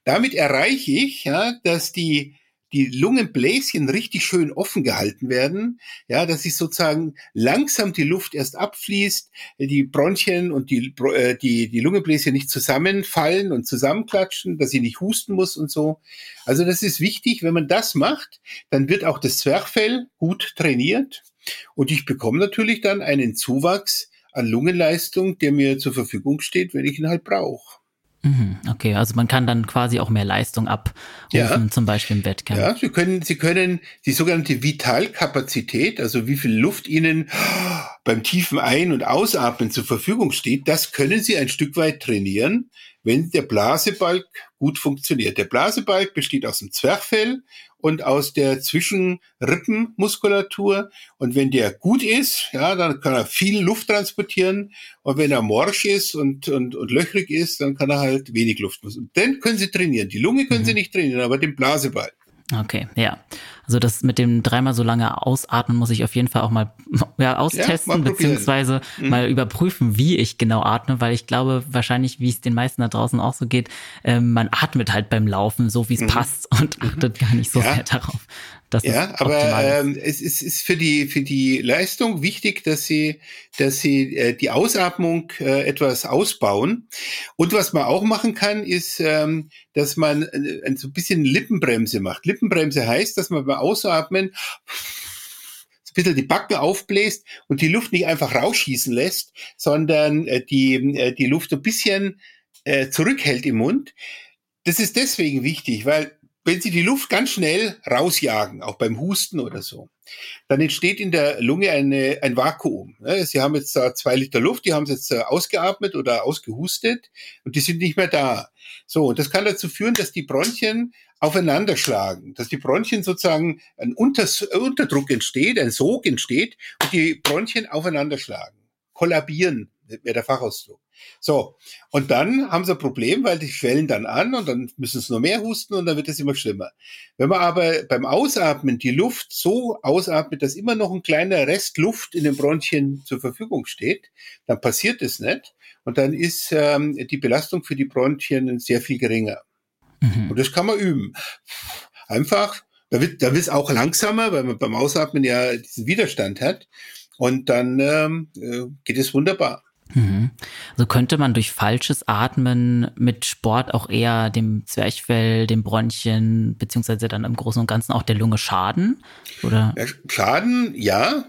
damit erreiche ich, ja, dass die die Lungenbläschen richtig schön offen gehalten werden, ja, dass sich sozusagen langsam die Luft erst abfließt, die Bronchien und die, äh, die, die Lungenbläschen nicht zusammenfallen und zusammenklatschen, dass sie nicht husten muss und so. Also das ist wichtig. Wenn man das macht, dann wird auch das Zwerchfell gut trainiert und ich bekomme natürlich dann einen Zuwachs an Lungenleistung, der mir zur Verfügung steht, wenn ich ihn halt brauche. Mhm, okay, also man kann dann quasi auch mehr Leistung abrufen, ja. zum Beispiel im Wettkampf. Ja, Sie können, Sie können die sogenannte Vitalkapazität, also wie viel Luft Ihnen beim tiefen Ein- und Ausatmen zur Verfügung steht, das können Sie ein Stück weit trainieren, wenn der Blasebalg gut funktioniert. Der Blasebalg besteht aus dem Zwerchfell und aus der Zwischenrippenmuskulatur. Und wenn der gut ist, ja, dann kann er viel Luft transportieren. Und wenn er morsch ist und, und, und löchrig ist, dann kann er halt wenig Luft. Und den können Sie trainieren. Die Lunge können mhm. Sie nicht trainieren, aber den Blasebalg. Okay, ja. Also das mit dem dreimal so lange Ausatmen muss ich auf jeden Fall auch mal ja, austesten, ja, mal beziehungsweise mhm. mal überprüfen, wie ich genau atme, weil ich glaube, wahrscheinlich, wie es den meisten da draußen auch so geht, äh, man atmet halt beim Laufen so, wie es mhm. passt und achtet gar nicht so ja. sehr darauf. Das ja, aber ähm, es ist, ist für die für die Leistung wichtig, dass sie dass sie äh, die Ausatmung äh, etwas ausbauen. Und was man auch machen kann, ist, ähm, dass man äh, so ein bisschen Lippenbremse macht. Lippenbremse heißt, dass man beim Ausatmen ein bisschen die Backen aufbläst und die Luft nicht einfach rausschießen lässt, sondern äh, die äh, die Luft ein bisschen äh, zurückhält im Mund. Das ist deswegen wichtig, weil wenn Sie die Luft ganz schnell rausjagen, auch beim Husten oder so, dann entsteht in der Lunge eine, ein Vakuum. Sie haben jetzt zwei Liter Luft, die haben Sie jetzt ausgeatmet oder ausgehustet und die sind nicht mehr da. So, und das kann dazu führen, dass die Bronchien aufeinander schlagen, dass die Bronchien sozusagen ein Unterdruck entsteht, ein Sog entsteht und die Bronchien aufeinander schlagen, kollabieren, wäre der Fachausdruck. So, und dann haben sie ein Problem, weil die schwellen dann an und dann müssen sie noch mehr husten und dann wird es immer schlimmer. Wenn man aber beim Ausatmen die Luft so ausatmet, dass immer noch ein kleiner Rest Luft in den Bronchien zur Verfügung steht, dann passiert es nicht und dann ist ähm, die Belastung für die Bronchien sehr viel geringer. Mhm. Und das kann man üben. Einfach, da wird, da auch langsamer, weil man beim Ausatmen ja diesen Widerstand hat. Und dann ähm, äh, geht es wunderbar. Mhm. Also könnte man durch falsches Atmen mit Sport auch eher dem Zwerchfell, dem Bronchien, beziehungsweise dann im Großen und Ganzen auch der Lunge schaden? Oder? Schaden, ja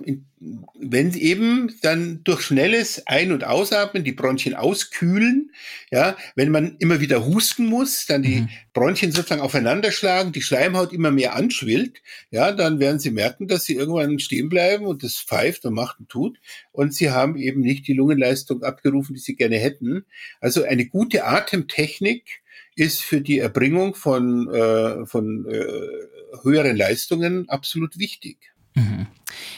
wenn eben dann durch schnelles Ein- und Ausatmen die Bronchien auskühlen, ja, wenn man immer wieder husten muss, dann die mhm. Bronchien sozusagen aufeinander schlagen, die Schleimhaut immer mehr anschwillt, ja, dann werden sie merken, dass sie irgendwann stehen bleiben und das pfeift und macht und tut und sie haben eben nicht die Lungenleistung abgerufen, die sie gerne hätten. Also eine gute Atemtechnik ist für die Erbringung von, äh, von äh, höheren Leistungen absolut wichtig. Mhm.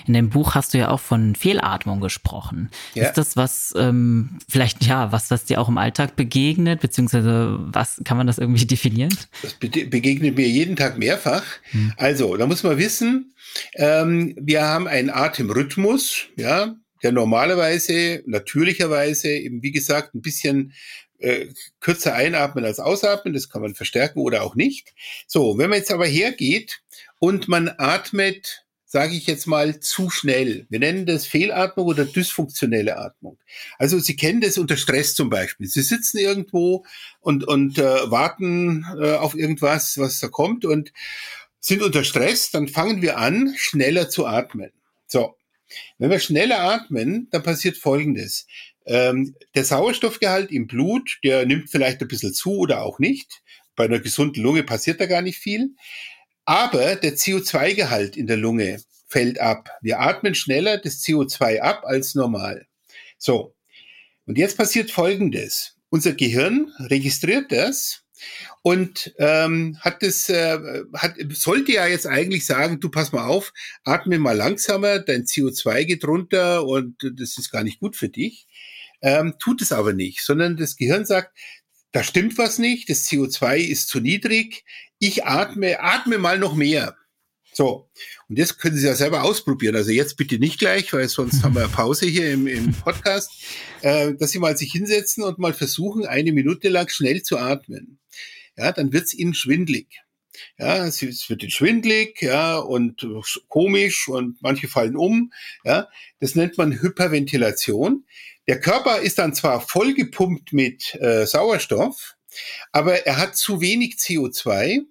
In dem Buch hast du ja auch von Fehlatmung gesprochen. Ja. Ist das was, ähm, vielleicht ja, was, was dir auch im Alltag begegnet, beziehungsweise was kann man das irgendwie definieren? Das begegnet mir jeden Tag mehrfach. Hm. Also, da muss man wissen, ähm, wir haben einen Atemrhythmus, ja, der normalerweise, natürlicherweise eben, wie gesagt, ein bisschen äh, kürzer einatmen als ausatmen, das kann man verstärken oder auch nicht. So, wenn man jetzt aber hergeht und man atmet sage ich jetzt mal, zu schnell. Wir nennen das Fehlatmung oder dysfunktionelle Atmung. Also Sie kennen das unter Stress zum Beispiel. Sie sitzen irgendwo und, und äh, warten äh, auf irgendwas, was da kommt und sind unter Stress, dann fangen wir an, schneller zu atmen. So, wenn wir schneller atmen, dann passiert Folgendes. Ähm, der Sauerstoffgehalt im Blut, der nimmt vielleicht ein bisschen zu oder auch nicht. Bei einer gesunden Lunge passiert da gar nicht viel. Aber der CO2-Gehalt in der Lunge fällt ab. Wir atmen schneller das CO2 ab als normal. So. Und jetzt passiert Folgendes. Unser Gehirn registriert das und ähm, hat das äh, hat sollte ja jetzt eigentlich sagen, du pass mal auf, atme mal langsamer, dein CO2 geht runter und das ist gar nicht gut für dich. Ähm, tut es aber nicht, sondern das Gehirn sagt, da stimmt was nicht, das CO2 ist zu niedrig, ich atme, atme mal noch mehr. So, und jetzt können Sie ja selber ausprobieren. Also jetzt bitte nicht gleich, weil sonst haben wir eine Pause hier im, im Podcast, äh, dass Sie mal sich hinsetzen und mal versuchen, eine Minute lang schnell zu atmen. Ja, dann wird's Ihnen schwindlig. Ja, es wird Ihnen schwindlig, ja, und komisch und manche fallen um. Ja, das nennt man Hyperventilation. Der Körper ist dann zwar vollgepumpt mit äh, Sauerstoff, aber er hat zu wenig CO2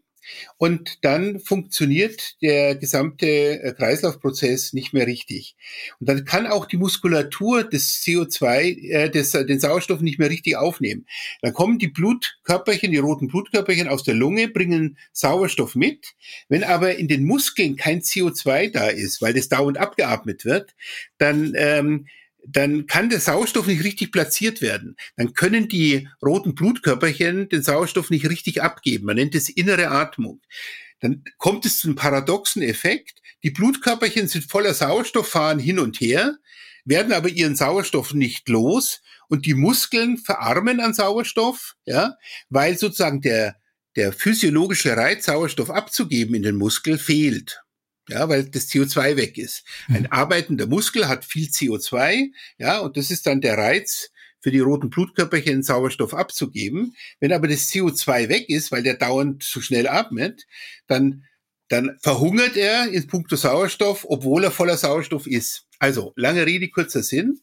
und dann funktioniert der gesamte äh, Kreislaufprozess nicht mehr richtig. Und dann kann auch die Muskulatur des CO2, äh, des, äh, den Sauerstoff nicht mehr richtig aufnehmen. Dann kommen die Blutkörperchen, die roten Blutkörperchen aus der Lunge, bringen Sauerstoff mit. Wenn aber in den Muskeln kein CO2 da ist, weil das dauernd abgeatmet wird, dann ähm, dann kann der Sauerstoff nicht richtig platziert werden. Dann können die roten Blutkörperchen den Sauerstoff nicht richtig abgeben. Man nennt es innere Atmung. Dann kommt es zu einem paradoxen Effekt. Die Blutkörperchen sind voller Sauerstoff, fahren hin und her, werden aber ihren Sauerstoff nicht los und die Muskeln verarmen an Sauerstoff, ja, weil sozusagen der, der physiologische Reiz, Sauerstoff abzugeben in den Muskel, fehlt. Ja, weil das CO2 weg ist. Ein mhm. arbeitender Muskel hat viel CO2, ja, und das ist dann der Reiz für die roten Blutkörperchen Sauerstoff abzugeben. Wenn aber das CO2 weg ist, weil der dauernd zu schnell atmet, dann dann verhungert er in puncto Sauerstoff, obwohl er voller Sauerstoff ist. Also, lange Rede, kurzer Sinn.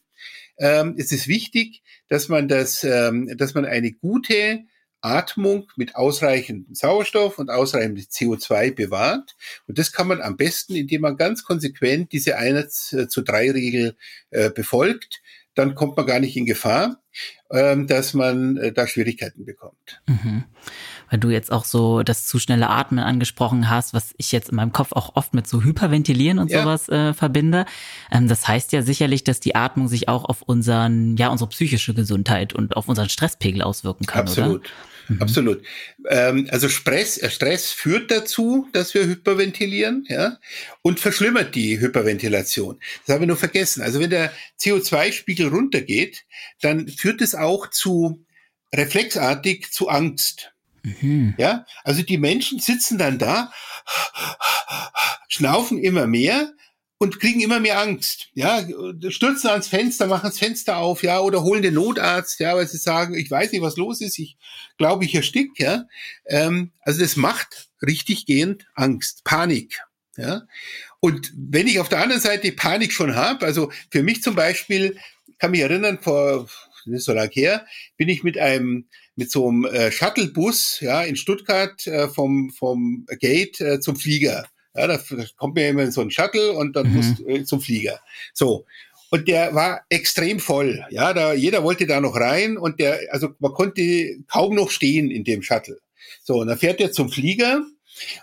Ähm, es ist wichtig, dass man das, ähm, dass man eine gute Atmung mit ausreichendem Sauerstoff und ausreichendem CO2 bewahrt. Und das kann man am besten, indem man ganz konsequent diese 1 äh, zu 3 Regel äh, befolgt. Dann kommt man gar nicht in Gefahr, ähm, dass man äh, da Schwierigkeiten bekommt. Mhm weil du jetzt auch so das zu schnelle Atmen angesprochen hast, was ich jetzt in meinem Kopf auch oft mit so Hyperventilieren und ja. sowas äh, verbinde. Ähm, das heißt ja sicherlich, dass die Atmung sich auch auf unseren, ja, unsere psychische Gesundheit und auf unseren Stresspegel auswirken kann, Absolut. oder? Mhm. Absolut. Ähm, also Stress, äh, Stress führt dazu, dass wir hyperventilieren, ja, und verschlimmert die Hyperventilation. Das haben wir nur vergessen. Also wenn der CO2-Spiegel runtergeht, dann führt es auch zu reflexartig zu Angst. Mhm. Ja, also die Menschen sitzen dann da, schnaufen immer mehr und kriegen immer mehr Angst. Ja, stürzen ans Fenster, machen das Fenster auf, ja, oder holen den Notarzt, ja, weil sie sagen, ich weiß nicht, was los ist, ich glaube, ich erstick, ja. Ähm, also das macht richtig gehend Angst, Panik. Ja, und wenn ich auf der anderen Seite Panik schon habe, also für mich zum Beispiel, kann mich erinnern, vor nicht so lange her, bin ich mit einem mit so einem äh, Shuttlebus ja in Stuttgart äh, vom vom Gate äh, zum Flieger. Ja, da, kommt mir immer so ein Shuttle und dann mhm. muss äh, zum Flieger. So. Und der war extrem voll. Ja, da jeder wollte da noch rein und der also man konnte kaum noch stehen in dem Shuttle. So, und dann fährt er zum Flieger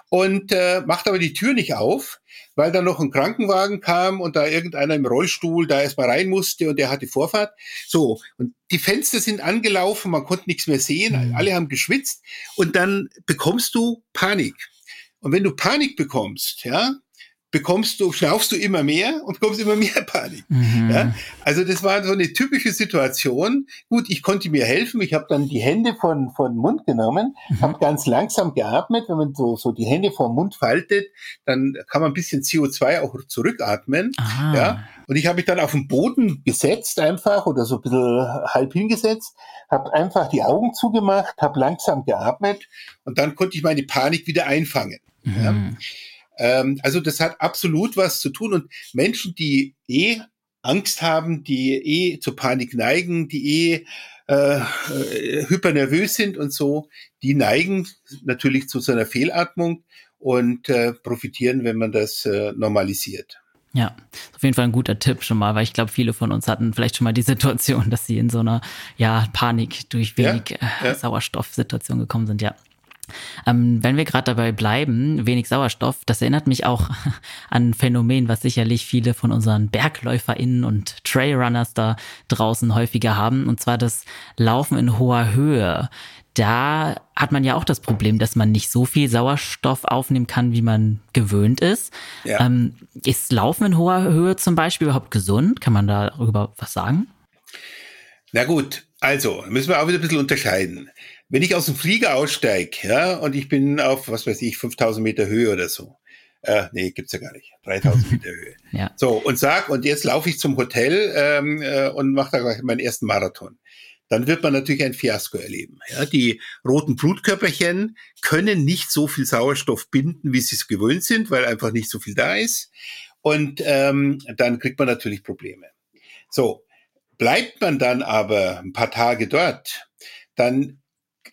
und äh, macht aber die Tür nicht auf, weil dann noch ein Krankenwagen kam und da irgendeiner im Rollstuhl da erstmal rein musste und der hatte Vorfahrt. So, und die Fenster sind angelaufen, man konnte nichts mehr sehen, mhm. alle haben geschwitzt und dann bekommst du Panik. Und wenn du Panik bekommst, ja, bekommst du, schnaufst du immer mehr und bekommst immer mehr Panik. Mhm. Ja? Also das war so eine typische Situation. Gut, ich konnte mir helfen. Ich habe dann die Hände von von Mund genommen, mhm. habe ganz langsam geatmet. Wenn man so so die Hände vom Mund faltet, dann kann man ein bisschen CO2 auch zurückatmen. Aha. Ja. Und ich habe mich dann auf den Boden gesetzt einfach oder so ein bisschen halb hingesetzt, habe einfach die Augen zugemacht, habe langsam geatmet und dann konnte ich meine Panik wieder einfangen. Mhm. Ja? Ähm, also das hat absolut was zu tun. Und Menschen, die eh Angst haben, die eh zur Panik neigen, die eh äh, äh, hypernervös sind und so, die neigen natürlich zu so einer Fehlatmung und äh, profitieren, wenn man das äh, normalisiert. Ja, auf jeden Fall ein guter Tipp schon mal, weil ich glaube, viele von uns hatten vielleicht schon mal die Situation, dass sie in so einer ja Panik durch wenig ja, äh, ja. Sauerstoffsituation gekommen sind. Ja, ähm, wenn wir gerade dabei bleiben, wenig Sauerstoff, das erinnert mich auch an ein Phänomen, was sicherlich viele von unseren BergläuferInnen und Trailrunners da draußen häufiger haben, und zwar das Laufen in hoher Höhe. Da hat man ja auch das Problem, dass man nicht so viel Sauerstoff aufnehmen kann, wie man gewöhnt ist. Ja. Ähm, ist Laufen in hoher Höhe zum Beispiel überhaupt gesund? Kann man darüber was sagen? Na gut, also müssen wir auch wieder ein bisschen unterscheiden. Wenn ich aus dem Flieger aussteige, ja, und ich bin auf, was weiß ich, 5000 Meter Höhe oder so, äh, nee, gibt's ja gar nicht. 3000 Meter Höhe. Ja. So, und sag, und jetzt laufe ich zum Hotel ähm, äh, und mache da gleich meinen ersten Marathon. Dann wird man natürlich ein Fiasko erleben. Ja, die roten Blutkörperchen können nicht so viel Sauerstoff binden, wie sie es gewöhnt sind, weil einfach nicht so viel da ist. Und ähm, dann kriegt man natürlich Probleme. So, bleibt man dann aber ein paar Tage dort, dann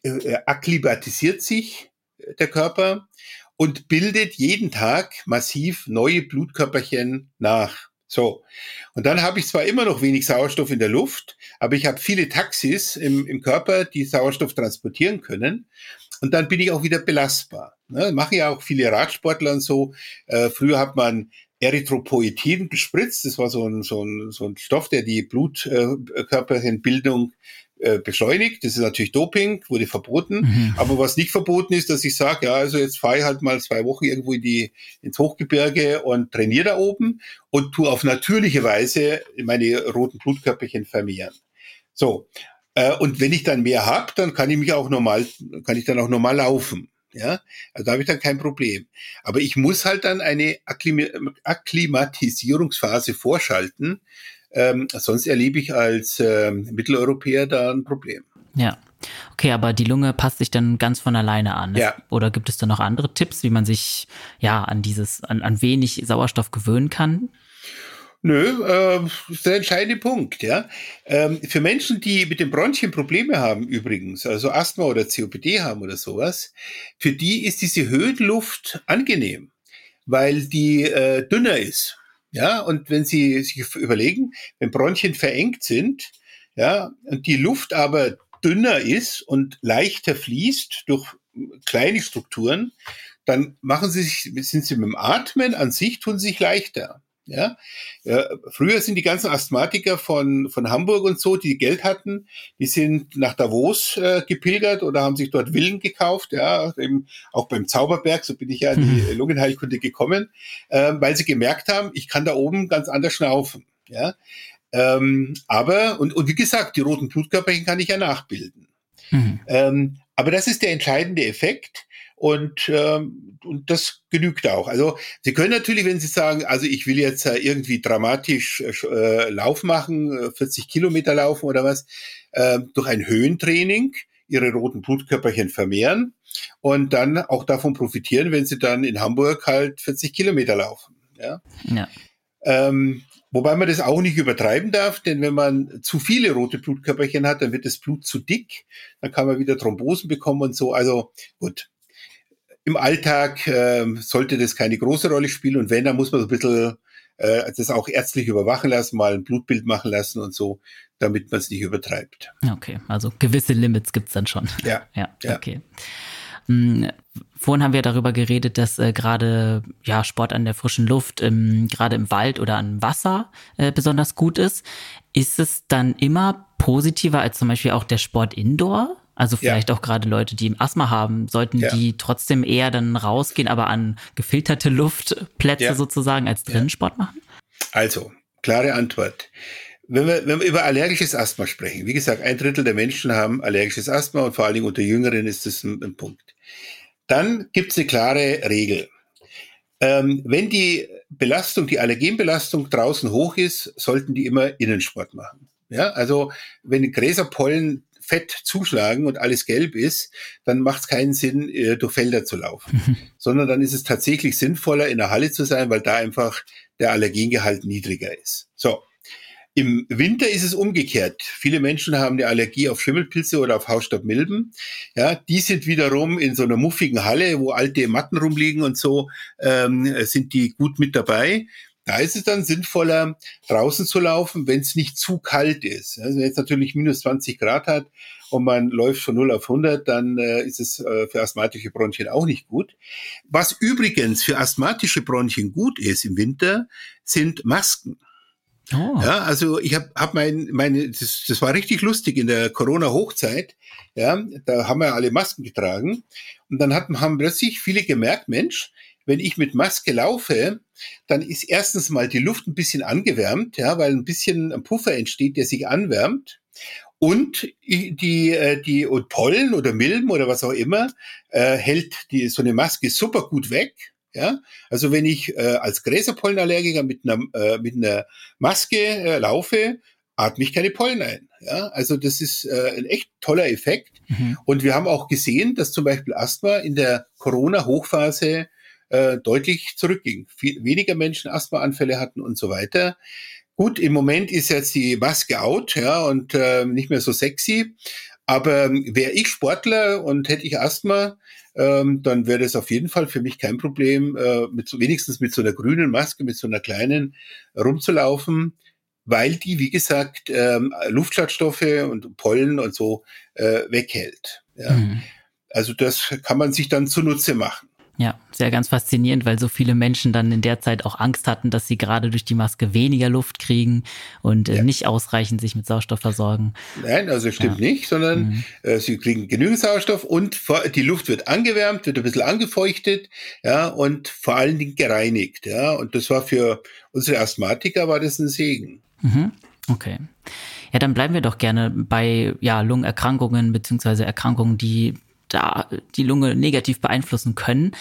äh, akklimatisiert sich der Körper und bildet jeden Tag massiv neue Blutkörperchen nach. So. Und dann habe ich zwar immer noch wenig Sauerstoff in der Luft, aber ich habe viele Taxis im, im Körper, die Sauerstoff transportieren können. Und dann bin ich auch wieder belastbar. Ne, machen ja auch viele Radsportler und so. Äh, früher hat man Erythropoetin gespritzt. Das war so ein, so ein, so ein Stoff, der die Blutkörperchenbildung äh, beschleunigt. Das ist natürlich Doping, wurde verboten. Mhm. Aber was nicht verboten ist, dass ich sage, ja, also jetzt fahre ich halt mal zwei Wochen irgendwo in die, ins Hochgebirge und trainiere da oben und tu auf natürliche Weise meine roten Blutkörperchen vermehren. So. Äh, und wenn ich dann mehr hab, dann kann ich mich auch normal, kann ich dann auch normal laufen. Ja, also da habe ich dann kein Problem. Aber ich muss halt dann eine Akklim Akklimatisierungsphase vorschalten, ähm, sonst erlebe ich als ähm, Mitteleuropäer da ein Problem. Ja. Okay, aber die Lunge passt sich dann ganz von alleine an. Ja. Oder gibt es da noch andere Tipps, wie man sich ja an dieses, an, an wenig Sauerstoff gewöhnen kann? Nö, äh, ist der entscheidende Punkt, ja. Ähm, für Menschen, die mit den Bronchien Probleme haben übrigens, also Asthma oder COPD haben oder sowas, für die ist diese Höhenluft angenehm, weil die äh, dünner ist. Ja, und wenn Sie sich überlegen, wenn Bronchien verengt sind, ja, und die Luft aber dünner ist und leichter fließt durch kleine Strukturen, dann machen sie sich, sind sie mit dem Atmen an sich, tun sie sich leichter. Ja? ja, früher sind die ganzen Asthmatiker von, von Hamburg und so, die Geld hatten, die sind nach Davos äh, gepilgert oder haben sich dort Villen gekauft, ja, eben auch beim Zauberberg, so bin ich ja in die mhm. Lungenheilkunde gekommen, äh, weil sie gemerkt haben, ich kann da oben ganz anders schnaufen. Ja, ähm, aber, und, und wie gesagt, die roten Blutkörperchen kann ich ja nachbilden. Mhm. Ähm, aber das ist der entscheidende Effekt. Und, ähm, und das genügt auch. Also Sie können natürlich, wenn Sie sagen, also ich will jetzt äh, irgendwie dramatisch äh, Lauf machen, 40 äh, Kilometer laufen oder was, äh, durch ein Höhentraining Ihre roten Blutkörperchen vermehren und dann auch davon profitieren, wenn Sie dann in Hamburg halt 40 Kilometer laufen. Ja. ja. Ähm, Wobei man das auch nicht übertreiben darf, denn wenn man zu viele rote Blutkörperchen hat, dann wird das Blut zu dick, dann kann man wieder Thrombosen bekommen und so. Also gut, im Alltag äh, sollte das keine große Rolle spielen und wenn, dann muss man so ein bisschen äh, das auch ärztlich überwachen lassen, mal ein Blutbild machen lassen und so, damit man es nicht übertreibt. Okay, also gewisse Limits gibt's dann schon. Ja. ja, ja. okay. Hm, vorhin haben wir darüber geredet, dass äh, gerade ja Sport an der frischen Luft, ähm, gerade im Wald oder an Wasser äh, besonders gut ist. Ist es dann immer positiver als zum Beispiel auch der Sport Indoor? Also vielleicht ja. auch gerade Leute, die Asthma haben, sollten ja. die trotzdem eher dann rausgehen, aber an gefilterte Luftplätze ja. sozusagen als drinnen Sport machen? Also, klare Antwort. Wenn wir, wenn wir über allergisches Asthma sprechen, wie gesagt, ein Drittel der Menschen haben allergisches Asthma und vor allen Dingen unter Jüngeren ist das ein, ein Punkt. Dann gibt es eine klare Regel. Ähm, wenn die Belastung, die Allergenbelastung draußen hoch ist, sollten die immer Innensport machen. Ja, also wenn Gräserpollen fett zuschlagen und alles gelb ist, dann macht es keinen Sinn, äh, durch Felder zu laufen, mhm. sondern dann ist es tatsächlich sinnvoller, in der Halle zu sein, weil da einfach der Allergengehalt niedriger ist. So. Im Winter ist es umgekehrt. Viele Menschen haben eine Allergie auf Schimmelpilze oder auf Hausstaubmilben. Ja, die sind wiederum in so einer muffigen Halle, wo alte Matten rumliegen und so, ähm, sind die gut mit dabei. Da ist es dann sinnvoller, draußen zu laufen, wenn es nicht zu kalt ist. Also wenn es natürlich minus 20 Grad hat und man läuft von 0 auf 100, dann äh, ist es äh, für asthmatische Bronchien auch nicht gut. Was übrigens für asthmatische Bronchien gut ist im Winter, sind Masken. Oh. Ja, also ich habe hab mein, meine, das, das war richtig lustig in der Corona-Hochzeit. Ja, da haben wir alle Masken getragen und dann hatten, haben plötzlich viele gemerkt, Mensch, wenn ich mit Maske laufe, dann ist erstens mal die Luft ein bisschen angewärmt, ja, weil ein bisschen ein Puffer entsteht, der sich anwärmt. Und die, äh, die und Pollen oder Milben oder was auch immer äh, hält die so eine Maske super gut weg. Ja, also wenn ich äh, als Gräserpollenallergiker mit einer äh, mit einer Maske äh, laufe, atme ich keine Pollen ein. Ja, also das ist äh, ein echt toller Effekt. Mhm. Und wir haben auch gesehen, dass zum Beispiel Asthma in der Corona-Hochphase äh, deutlich zurückging. Viel, weniger Menschen Asthmaanfälle hatten und so weiter. Gut, im Moment ist jetzt die Maske out, ja, und äh, nicht mehr so sexy. Aber ähm, wäre ich Sportler und hätte ich Asthma, ähm, dann wäre das auf jeden Fall für mich kein Problem, äh, mit so, wenigstens mit so einer grünen Maske, mit so einer kleinen rumzulaufen, weil die, wie gesagt, ähm, Luftschadstoffe und Pollen und so äh, weghält. Ja. Mhm. Also das kann man sich dann zunutze machen. Ja, sehr ganz faszinierend, weil so viele Menschen dann in der Zeit auch Angst hatten, dass sie gerade durch die Maske weniger Luft kriegen und äh, ja. nicht ausreichend sich mit Sauerstoff versorgen. Nein, also stimmt ja. nicht, sondern mhm. äh, sie kriegen genügend Sauerstoff und die Luft wird angewärmt, wird ein bisschen angefeuchtet, ja, und vor allen Dingen gereinigt, ja. Und das war für unsere Asthmatiker war das ein Segen. Mhm. Okay. Ja, dann bleiben wir doch gerne bei ja, Lungenerkrankungen beziehungsweise Erkrankungen, die da die Lunge negativ beeinflussen können.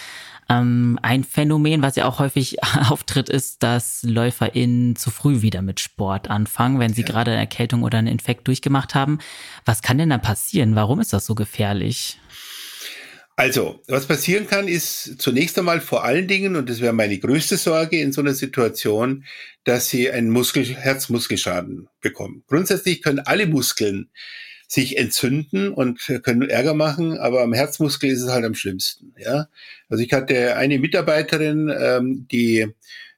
Ähm, ein Phänomen, was ja auch häufig auftritt, ist, dass LäuferInnen zu früh wieder mit Sport anfangen, wenn sie ja. gerade eine Erkältung oder einen Infekt durchgemacht haben. Was kann denn da passieren? Warum ist das so gefährlich? Also, was passieren kann, ist zunächst einmal vor allen Dingen, und das wäre meine größte Sorge in so einer Situation, dass sie einen Muskel, Herzmuskelschaden bekommen. Grundsätzlich können alle Muskeln sich entzünden und können Ärger machen, aber am Herzmuskel ist es halt am schlimmsten. Ja, also ich hatte eine Mitarbeiterin, ähm, die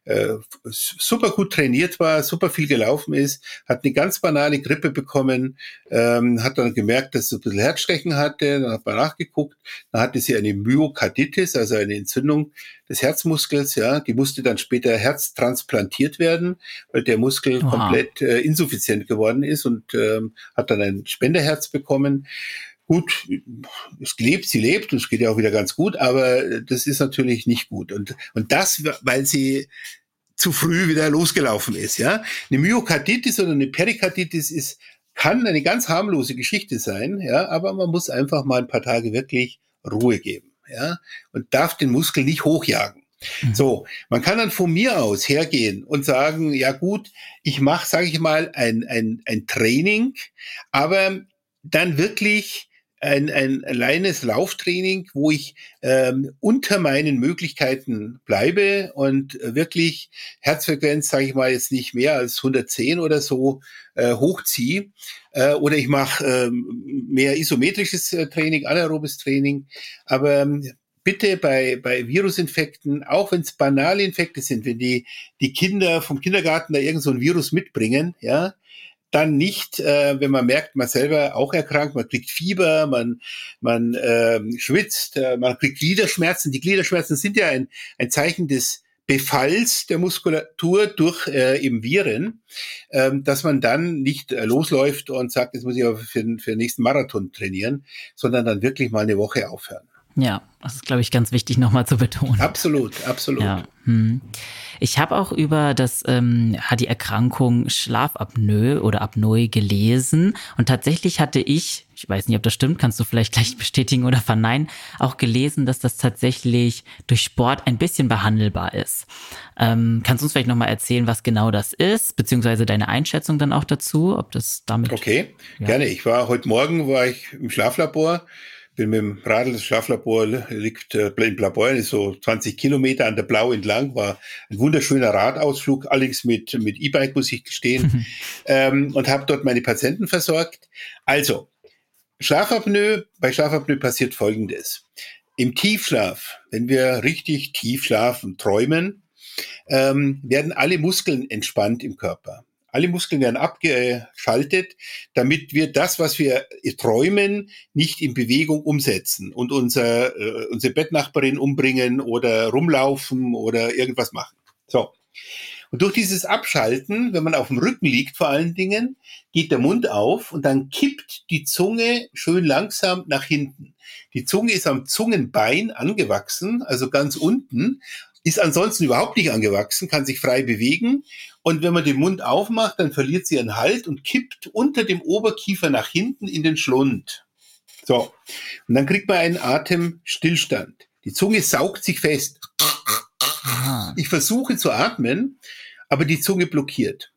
äh, super gut trainiert war, super viel gelaufen ist, hat eine ganz banale Grippe bekommen, ähm, hat dann gemerkt, dass sie ein bisschen Herzstechen hatte, dann hat man nachgeguckt, dann hatte sie eine Myokarditis, also eine Entzündung des Herzmuskels, ja, die musste dann später herztransplantiert werden, weil der Muskel Aha. komplett äh, insuffizient geworden ist und ähm, hat dann ein Spenderherz bekommen gut, es lebt, sie lebt, es geht ja auch wieder ganz gut, aber das ist natürlich nicht gut. Und, und das, weil sie zu früh wieder losgelaufen ist, ja. Eine Myokarditis oder eine Perikarditis ist, kann eine ganz harmlose Geschichte sein, ja, aber man muss einfach mal ein paar Tage wirklich Ruhe geben, ja, und darf den Muskel nicht hochjagen. Mhm. So, man kann dann von mir aus hergehen und sagen, ja gut, ich mache, sage ich mal, ein, ein, ein Training, aber dann wirklich ein, ein alleines Lauftraining, wo ich ähm, unter meinen Möglichkeiten bleibe und wirklich Herzfrequenz, sage ich mal, jetzt nicht mehr als 110 oder so äh, hochziehe. Äh, oder ich mache ähm, mehr isometrisches äh, Training, anaerobes Training. Aber ähm, bitte bei, bei Virusinfekten, auch wenn es banale Infekte sind, wenn die, die Kinder vom Kindergarten da irgend so ein Virus mitbringen, ja, dann nicht, äh, wenn man merkt, man selber auch erkrankt, man kriegt Fieber, man, man äh, schwitzt, äh, man kriegt Gliederschmerzen. Die Gliederschmerzen sind ja ein, ein Zeichen des Befalls der Muskulatur durch äh, eben Viren, ähm, dass man dann nicht äh, losläuft und sagt, jetzt muss ich aber für, für den nächsten Marathon trainieren, sondern dann wirklich mal eine Woche aufhören. Ja, das ist, glaube ich, ganz wichtig nochmal zu betonen. Absolut, absolut. Ja. Hm. Ich habe auch über das ähm, die Erkrankung Schlafapnoe oder Apnoe gelesen und tatsächlich hatte ich, ich weiß nicht, ob das stimmt, kannst du vielleicht gleich bestätigen oder verneinen, auch gelesen, dass das tatsächlich durch Sport ein bisschen behandelbar ist. Ähm, kannst du uns vielleicht nochmal erzählen, was genau das ist, beziehungsweise deine Einschätzung dann auch dazu, ob das damit... Okay, ja. gerne. Ich war heute Morgen, war ich im Schlaflabor bin mit dem Radl, das Schlaflabor liegt äh, in Blaubeuern, ist so 20 Kilometer an der Blau entlang, war ein wunderschöner Radausflug, allerdings mit mit E-Bike muss ich gestehen, ähm, und habe dort meine Patienten versorgt. Also Schlafapnoe, bei Schlafapnoe passiert Folgendes: Im Tiefschlaf, wenn wir richtig tief schlafen, träumen, ähm, werden alle Muskeln entspannt im Körper. Alle Muskeln werden abgeschaltet, damit wir das, was wir träumen, nicht in Bewegung umsetzen und unser, äh, unsere Bettnachbarin umbringen oder rumlaufen oder irgendwas machen. So. Und durch dieses Abschalten, wenn man auf dem Rücken liegt vor allen Dingen, geht der Mund auf und dann kippt die Zunge schön langsam nach hinten. Die Zunge ist am Zungenbein angewachsen, also ganz unten, ist ansonsten überhaupt nicht angewachsen, kann sich frei bewegen. Und wenn man den Mund aufmacht, dann verliert sie ihren Halt und kippt unter dem Oberkiefer nach hinten in den Schlund. So. Und dann kriegt man einen Atemstillstand. Die Zunge saugt sich fest. Ich versuche zu atmen, aber die Zunge blockiert.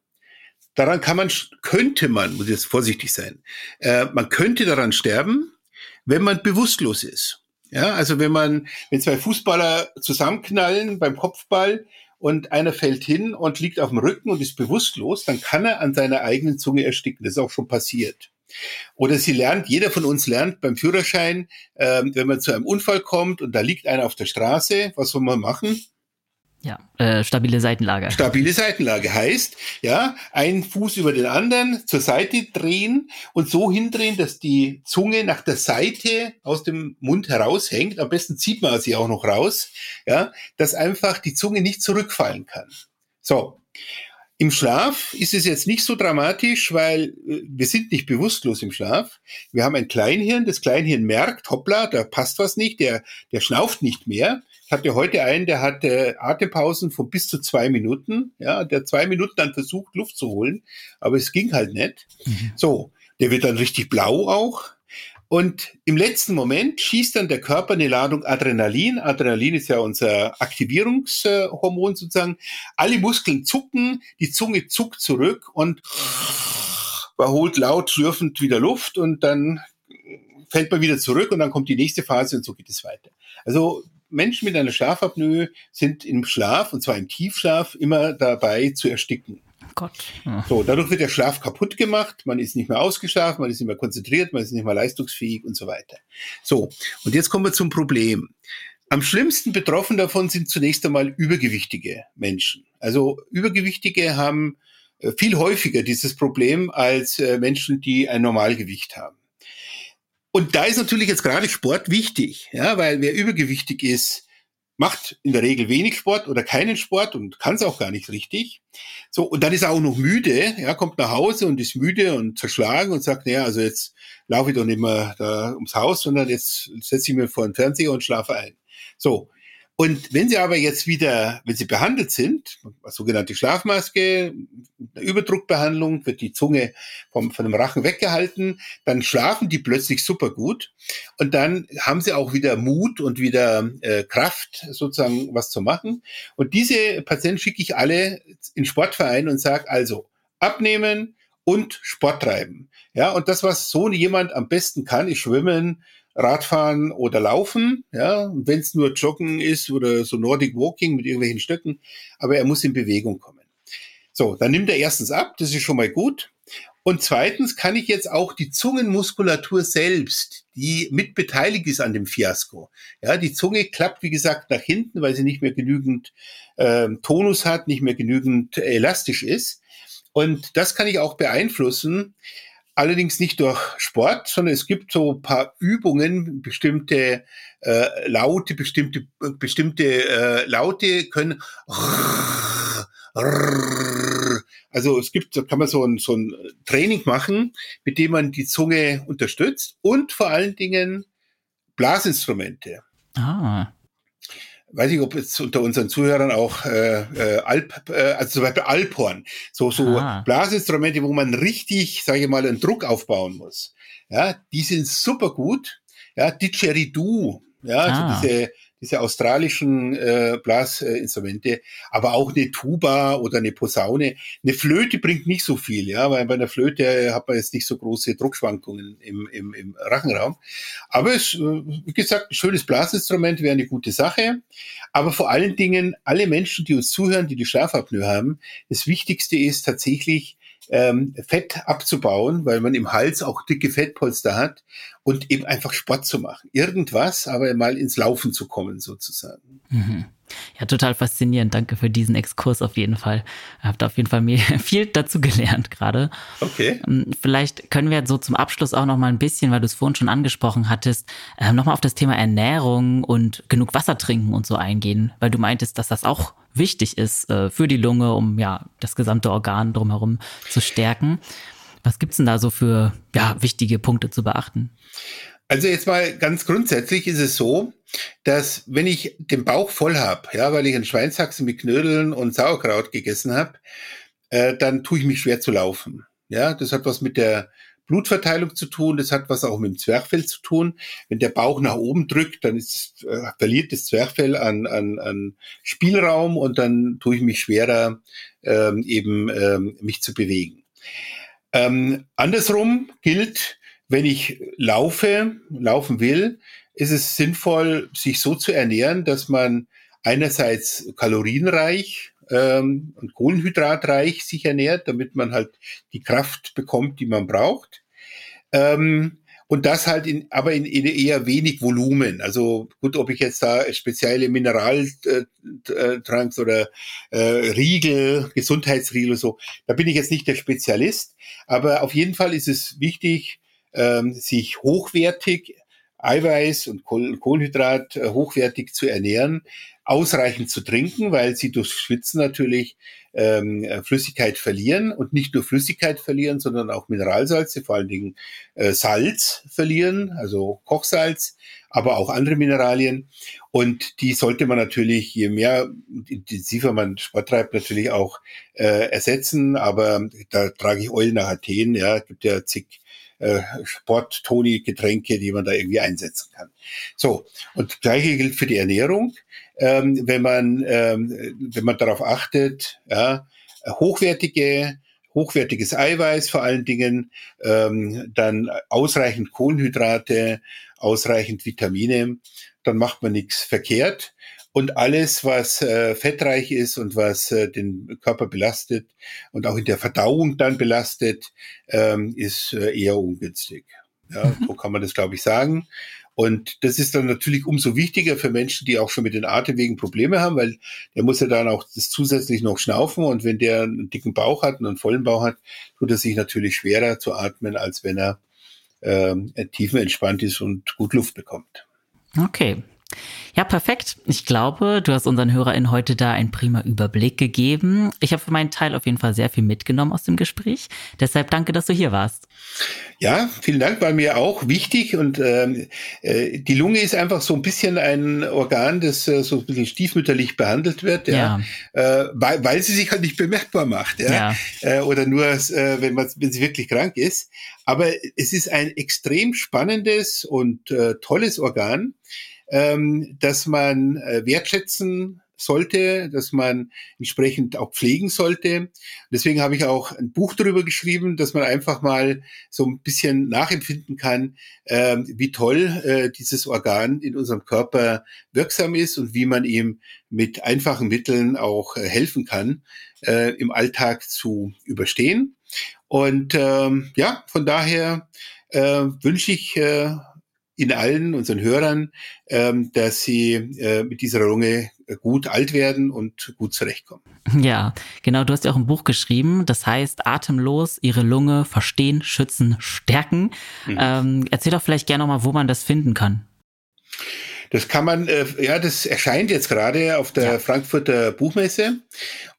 Daran kann man, könnte man, muss jetzt vorsichtig sein, äh, man könnte daran sterben, wenn man bewusstlos ist. Ja, also wenn man, wenn zwei Fußballer zusammenknallen beim Kopfball und einer fällt hin und liegt auf dem Rücken und ist bewusstlos, dann kann er an seiner eigenen Zunge ersticken. Das ist auch schon passiert. Oder sie lernt, jeder von uns lernt beim Führerschein, äh, wenn man zu einem Unfall kommt und da liegt einer auf der Straße, was soll man machen? Ja, äh, stabile Seitenlage. Stabile Seitenlage heißt, ja, einen Fuß über den anderen zur Seite drehen und so hindrehen, dass die Zunge nach der Seite aus dem Mund heraushängt. Am besten zieht man sie auch noch raus, ja, dass einfach die Zunge nicht zurückfallen kann. So. Im Schlaf ist es jetzt nicht so dramatisch, weil äh, wir sind nicht bewusstlos im Schlaf. Wir haben ein Kleinhirn, das Kleinhirn merkt, hoppla, da passt was nicht, der, der schnauft nicht mehr hatte heute einen, der hatte Atempausen von bis zu zwei Minuten. Ja, der zwei Minuten dann versucht, Luft zu holen, aber es ging halt nicht. Mhm. So, der wird dann richtig blau auch. Und im letzten Moment schießt dann der Körper eine Ladung Adrenalin. Adrenalin ist ja unser Aktivierungshormon sozusagen. Alle Muskeln zucken, die Zunge zuckt zurück und holt laut schlürfend wieder Luft und dann fällt man wieder zurück und dann kommt die nächste Phase und so geht es weiter. Also Menschen mit einer Schlafapnoe sind im Schlaf, und zwar im Tiefschlaf, immer dabei zu ersticken. Gott. Ja. So, dadurch wird der Schlaf kaputt gemacht, man ist nicht mehr ausgeschlafen, man ist nicht mehr konzentriert, man ist nicht mehr leistungsfähig und so weiter. So, und jetzt kommen wir zum Problem. Am schlimmsten betroffen davon sind zunächst einmal übergewichtige Menschen. Also Übergewichtige haben äh, viel häufiger dieses Problem als äh, Menschen, die ein Normalgewicht haben. Und da ist natürlich jetzt gerade Sport wichtig, ja, weil wer übergewichtig ist, macht in der Regel wenig Sport oder keinen Sport und kann es auch gar nicht richtig. So, und dann ist er auch noch müde, ja, kommt nach Hause und ist müde und zerschlagen und sagt, naja, also jetzt laufe ich doch nicht mehr da ums Haus, sondern jetzt setze ich mir vor den Fernseher und schlafe ein. So, und wenn sie aber jetzt wieder, wenn sie behandelt sind, sogenannte Schlafmaske, Überdruckbehandlung, wird die Zunge vom, von dem Rachen weggehalten, dann schlafen die plötzlich super gut und dann haben sie auch wieder Mut und wieder äh, Kraft, sozusagen was zu machen. Und diese Patienten schicke ich alle in Sportverein und sage also, abnehmen und Sport treiben. Ja, und das, was so jemand am besten kann, ist schwimmen, Radfahren oder Laufen, ja, wenn es nur Joggen ist oder so Nordic Walking mit irgendwelchen Stöcken, aber er muss in Bewegung kommen. So, dann nimmt er erstens ab, das ist schon mal gut. Und zweitens kann ich jetzt auch die Zungenmuskulatur selbst, die mit beteiligt ist an dem Fiasko. Ja, die Zunge klappt, wie gesagt, nach hinten, weil sie nicht mehr genügend äh, Tonus hat, nicht mehr genügend elastisch ist. Und das kann ich auch beeinflussen, allerdings nicht durch Sport, sondern es gibt so ein paar Übungen, bestimmte äh, Laute, bestimmte, bestimmte äh, Laute können also es gibt, da kann man so ein, so ein Training machen, mit dem man die Zunge unterstützt und vor allen Dingen Blasinstrumente. Ah weiß ich, ob jetzt unter unseren Zuhörern auch äh, äh, Alp, äh, also zum Beispiel Alphorn, so so ah. Blasinstrumente, wo man richtig, sage ich mal, einen Druck aufbauen muss. Ja, die sind super gut. Ja, Didgeridoo, ja, ah. also diese diese australischen äh, Blasinstrumente, aber auch eine Tuba oder eine Posaune. Eine Flöte bringt nicht so viel, ja, weil bei einer Flöte hat man jetzt nicht so große Druckschwankungen im, im, im Rachenraum. Aber es, äh, wie gesagt, ein schönes Blasinstrument wäre eine gute Sache. Aber vor allen Dingen, alle Menschen, die uns zuhören, die die Schlafapnoe haben, das Wichtigste ist tatsächlich, ähm, Fett abzubauen, weil man im Hals auch dicke Fettpolster hat und eben einfach Sport zu machen. Irgendwas, aber mal ins Laufen zu kommen sozusagen. Mhm. Ja, total faszinierend. Danke für diesen Exkurs auf jeden Fall. Habt auf jeden Fall mir viel dazu gelernt gerade. Okay. Ähm, vielleicht können wir so zum Abschluss auch noch mal ein bisschen, weil du es vorhin schon angesprochen hattest, äh, noch mal auf das Thema Ernährung und genug Wasser trinken und so eingehen, weil du meintest, dass das auch wichtig ist äh, für die Lunge, um ja das gesamte Organ drumherum zu stärken. Was gibt's denn da so für ja, wichtige Punkte zu beachten? Also jetzt mal ganz grundsätzlich ist es so, dass wenn ich den Bauch voll habe, ja, weil ich einen Schweinshaxen mit Knödeln und Sauerkraut gegessen habe, äh, dann tue ich mich schwer zu laufen. Ja, das hat was mit der Blutverteilung zu tun, das hat was auch mit dem Zwerchfell zu tun. Wenn der Bauch nach oben drückt, dann ist, äh, verliert das Zwerchfell an, an, an Spielraum und dann tue ich mich schwerer, ähm, eben ähm, mich zu bewegen. Ähm, andersrum gilt, wenn ich laufe, laufen will, ist es sinnvoll, sich so zu ernähren, dass man einerseits kalorienreich ähm, und kohlenhydratreich sich ernährt, damit man halt die Kraft bekommt, die man braucht. Ähm, und das halt in, aber in, in eher wenig Volumen. Also gut, ob ich jetzt da spezielle Mineraltranks oder äh, Riegel, Gesundheitsriegel so, da bin ich jetzt nicht der Spezialist. Aber auf jeden Fall ist es wichtig, ähm, sich hochwertig Eiweiß und Kohlenhydrat äh, hochwertig zu ernähren, ausreichend zu trinken, weil sie durch Schwitzen natürlich ähm, äh, Flüssigkeit verlieren und nicht nur Flüssigkeit verlieren, sondern auch Mineralsalze, vor allen Dingen äh, Salz verlieren, also Kochsalz, aber auch andere Mineralien. Und die sollte man natürlich, je mehr intensiver man Sport treibt, natürlich auch äh, ersetzen. Aber da trage ich Eulen nach Athen, ja, gibt ja zig äh, Sport-Toni-Getränke, die man da irgendwie einsetzen kann. So, und gleiche gilt für die Ernährung. Ähm, wenn man ähm, wenn man darauf achtet, ja, hochwertige hochwertiges Eiweiß vor allen Dingen, ähm, dann ausreichend Kohlenhydrate, ausreichend Vitamine, dann macht man nichts verkehrt. Und alles, was äh, fettreich ist und was äh, den Körper belastet und auch in der Verdauung dann belastet, ähm, ist äh, eher ungünstig. Ja, mhm. so kann man das, glaube ich, sagen. Und das ist dann natürlich umso wichtiger für Menschen, die auch schon mit den Atemwegen Probleme haben, weil der muss ja dann auch das zusätzlich noch schnaufen. Und wenn der einen dicken Bauch hat und einen vollen Bauch hat, tut er sich natürlich schwerer zu atmen, als wenn er ähm, tiefenentspannt ist und gut Luft bekommt. Okay, ja, perfekt. Ich glaube, du hast unseren HörerInnen heute da einen prima Überblick gegeben. Ich habe für meinen Teil auf jeden Fall sehr viel mitgenommen aus dem Gespräch. Deshalb danke, dass du hier warst. Ja, vielen Dank, war mir auch wichtig. Und ähm, äh, die Lunge ist einfach so ein bisschen ein Organ, das äh, so ein bisschen stiefmütterlich behandelt wird, ja. ja. Äh, weil, weil sie sich halt nicht bemerkbar macht, ja. ja. Äh, oder nur, äh, wenn, man, wenn sie wirklich krank ist. Aber es ist ein extrem spannendes und äh, tolles Organ ähm, dass man äh, wertschätzen sollte, dass man entsprechend auch pflegen sollte. Deswegen habe ich auch ein Buch darüber geschrieben, dass man einfach mal so ein bisschen nachempfinden kann, äh, wie toll äh, dieses Organ in unserem Körper wirksam ist und wie man ihm mit einfachen Mitteln auch äh, helfen kann, äh, im Alltag zu überstehen. Und ähm, ja, von daher äh, wünsche ich äh, in allen unseren Hörern, ähm, dass sie äh, mit dieser Lunge gut alt werden und gut zurechtkommen. Ja, genau. Du hast ja auch ein Buch geschrieben, das heißt Atemlos, ihre Lunge verstehen, schützen, stärken. Mhm. Ähm, erzähl doch vielleicht gerne nochmal, wo man das finden kann. Das kann man, äh, ja, das erscheint jetzt gerade auf der ja. Frankfurter Buchmesse.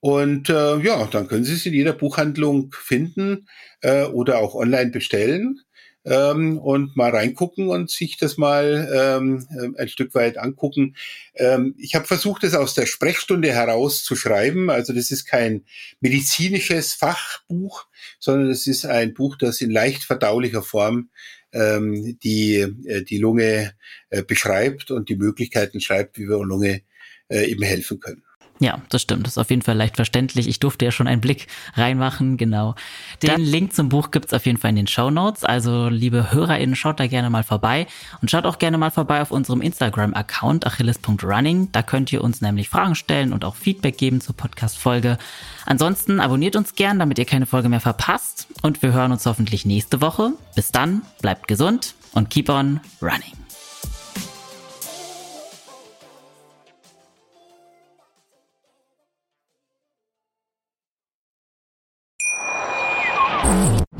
Und äh, ja, dann können Sie es in jeder Buchhandlung finden äh, oder auch online bestellen ähm, und mal reingucken und sich das mal ähm, äh, ein Stück weit angucken. Ähm, ich habe versucht, es aus der Sprechstunde heraus zu schreiben. Also das ist kein medizinisches Fachbuch, sondern es ist ein Buch, das in leicht verdaulicher Form ähm, die, äh, die Lunge äh, beschreibt und die Möglichkeiten schreibt, wie wir Lunge äh, eben helfen können. Ja, das stimmt. Das ist auf jeden Fall leicht verständlich. Ich durfte ja schon einen Blick reinmachen, genau. Den Dann Link zum Buch gibt's auf jeden Fall in den Show Notes. Also, liebe HörerInnen, schaut da gerne mal vorbei und schaut auch gerne mal vorbei auf unserem Instagram-Account achilles.running. Da könnt ihr uns nämlich Fragen stellen und auch Feedback geben zur Podcast-Folge. Ansonsten abonniert uns gern, damit ihr keine Folge mehr verpasst. Und wir hören uns hoffentlich nächste Woche. Bis dann, bleibt gesund und keep on running.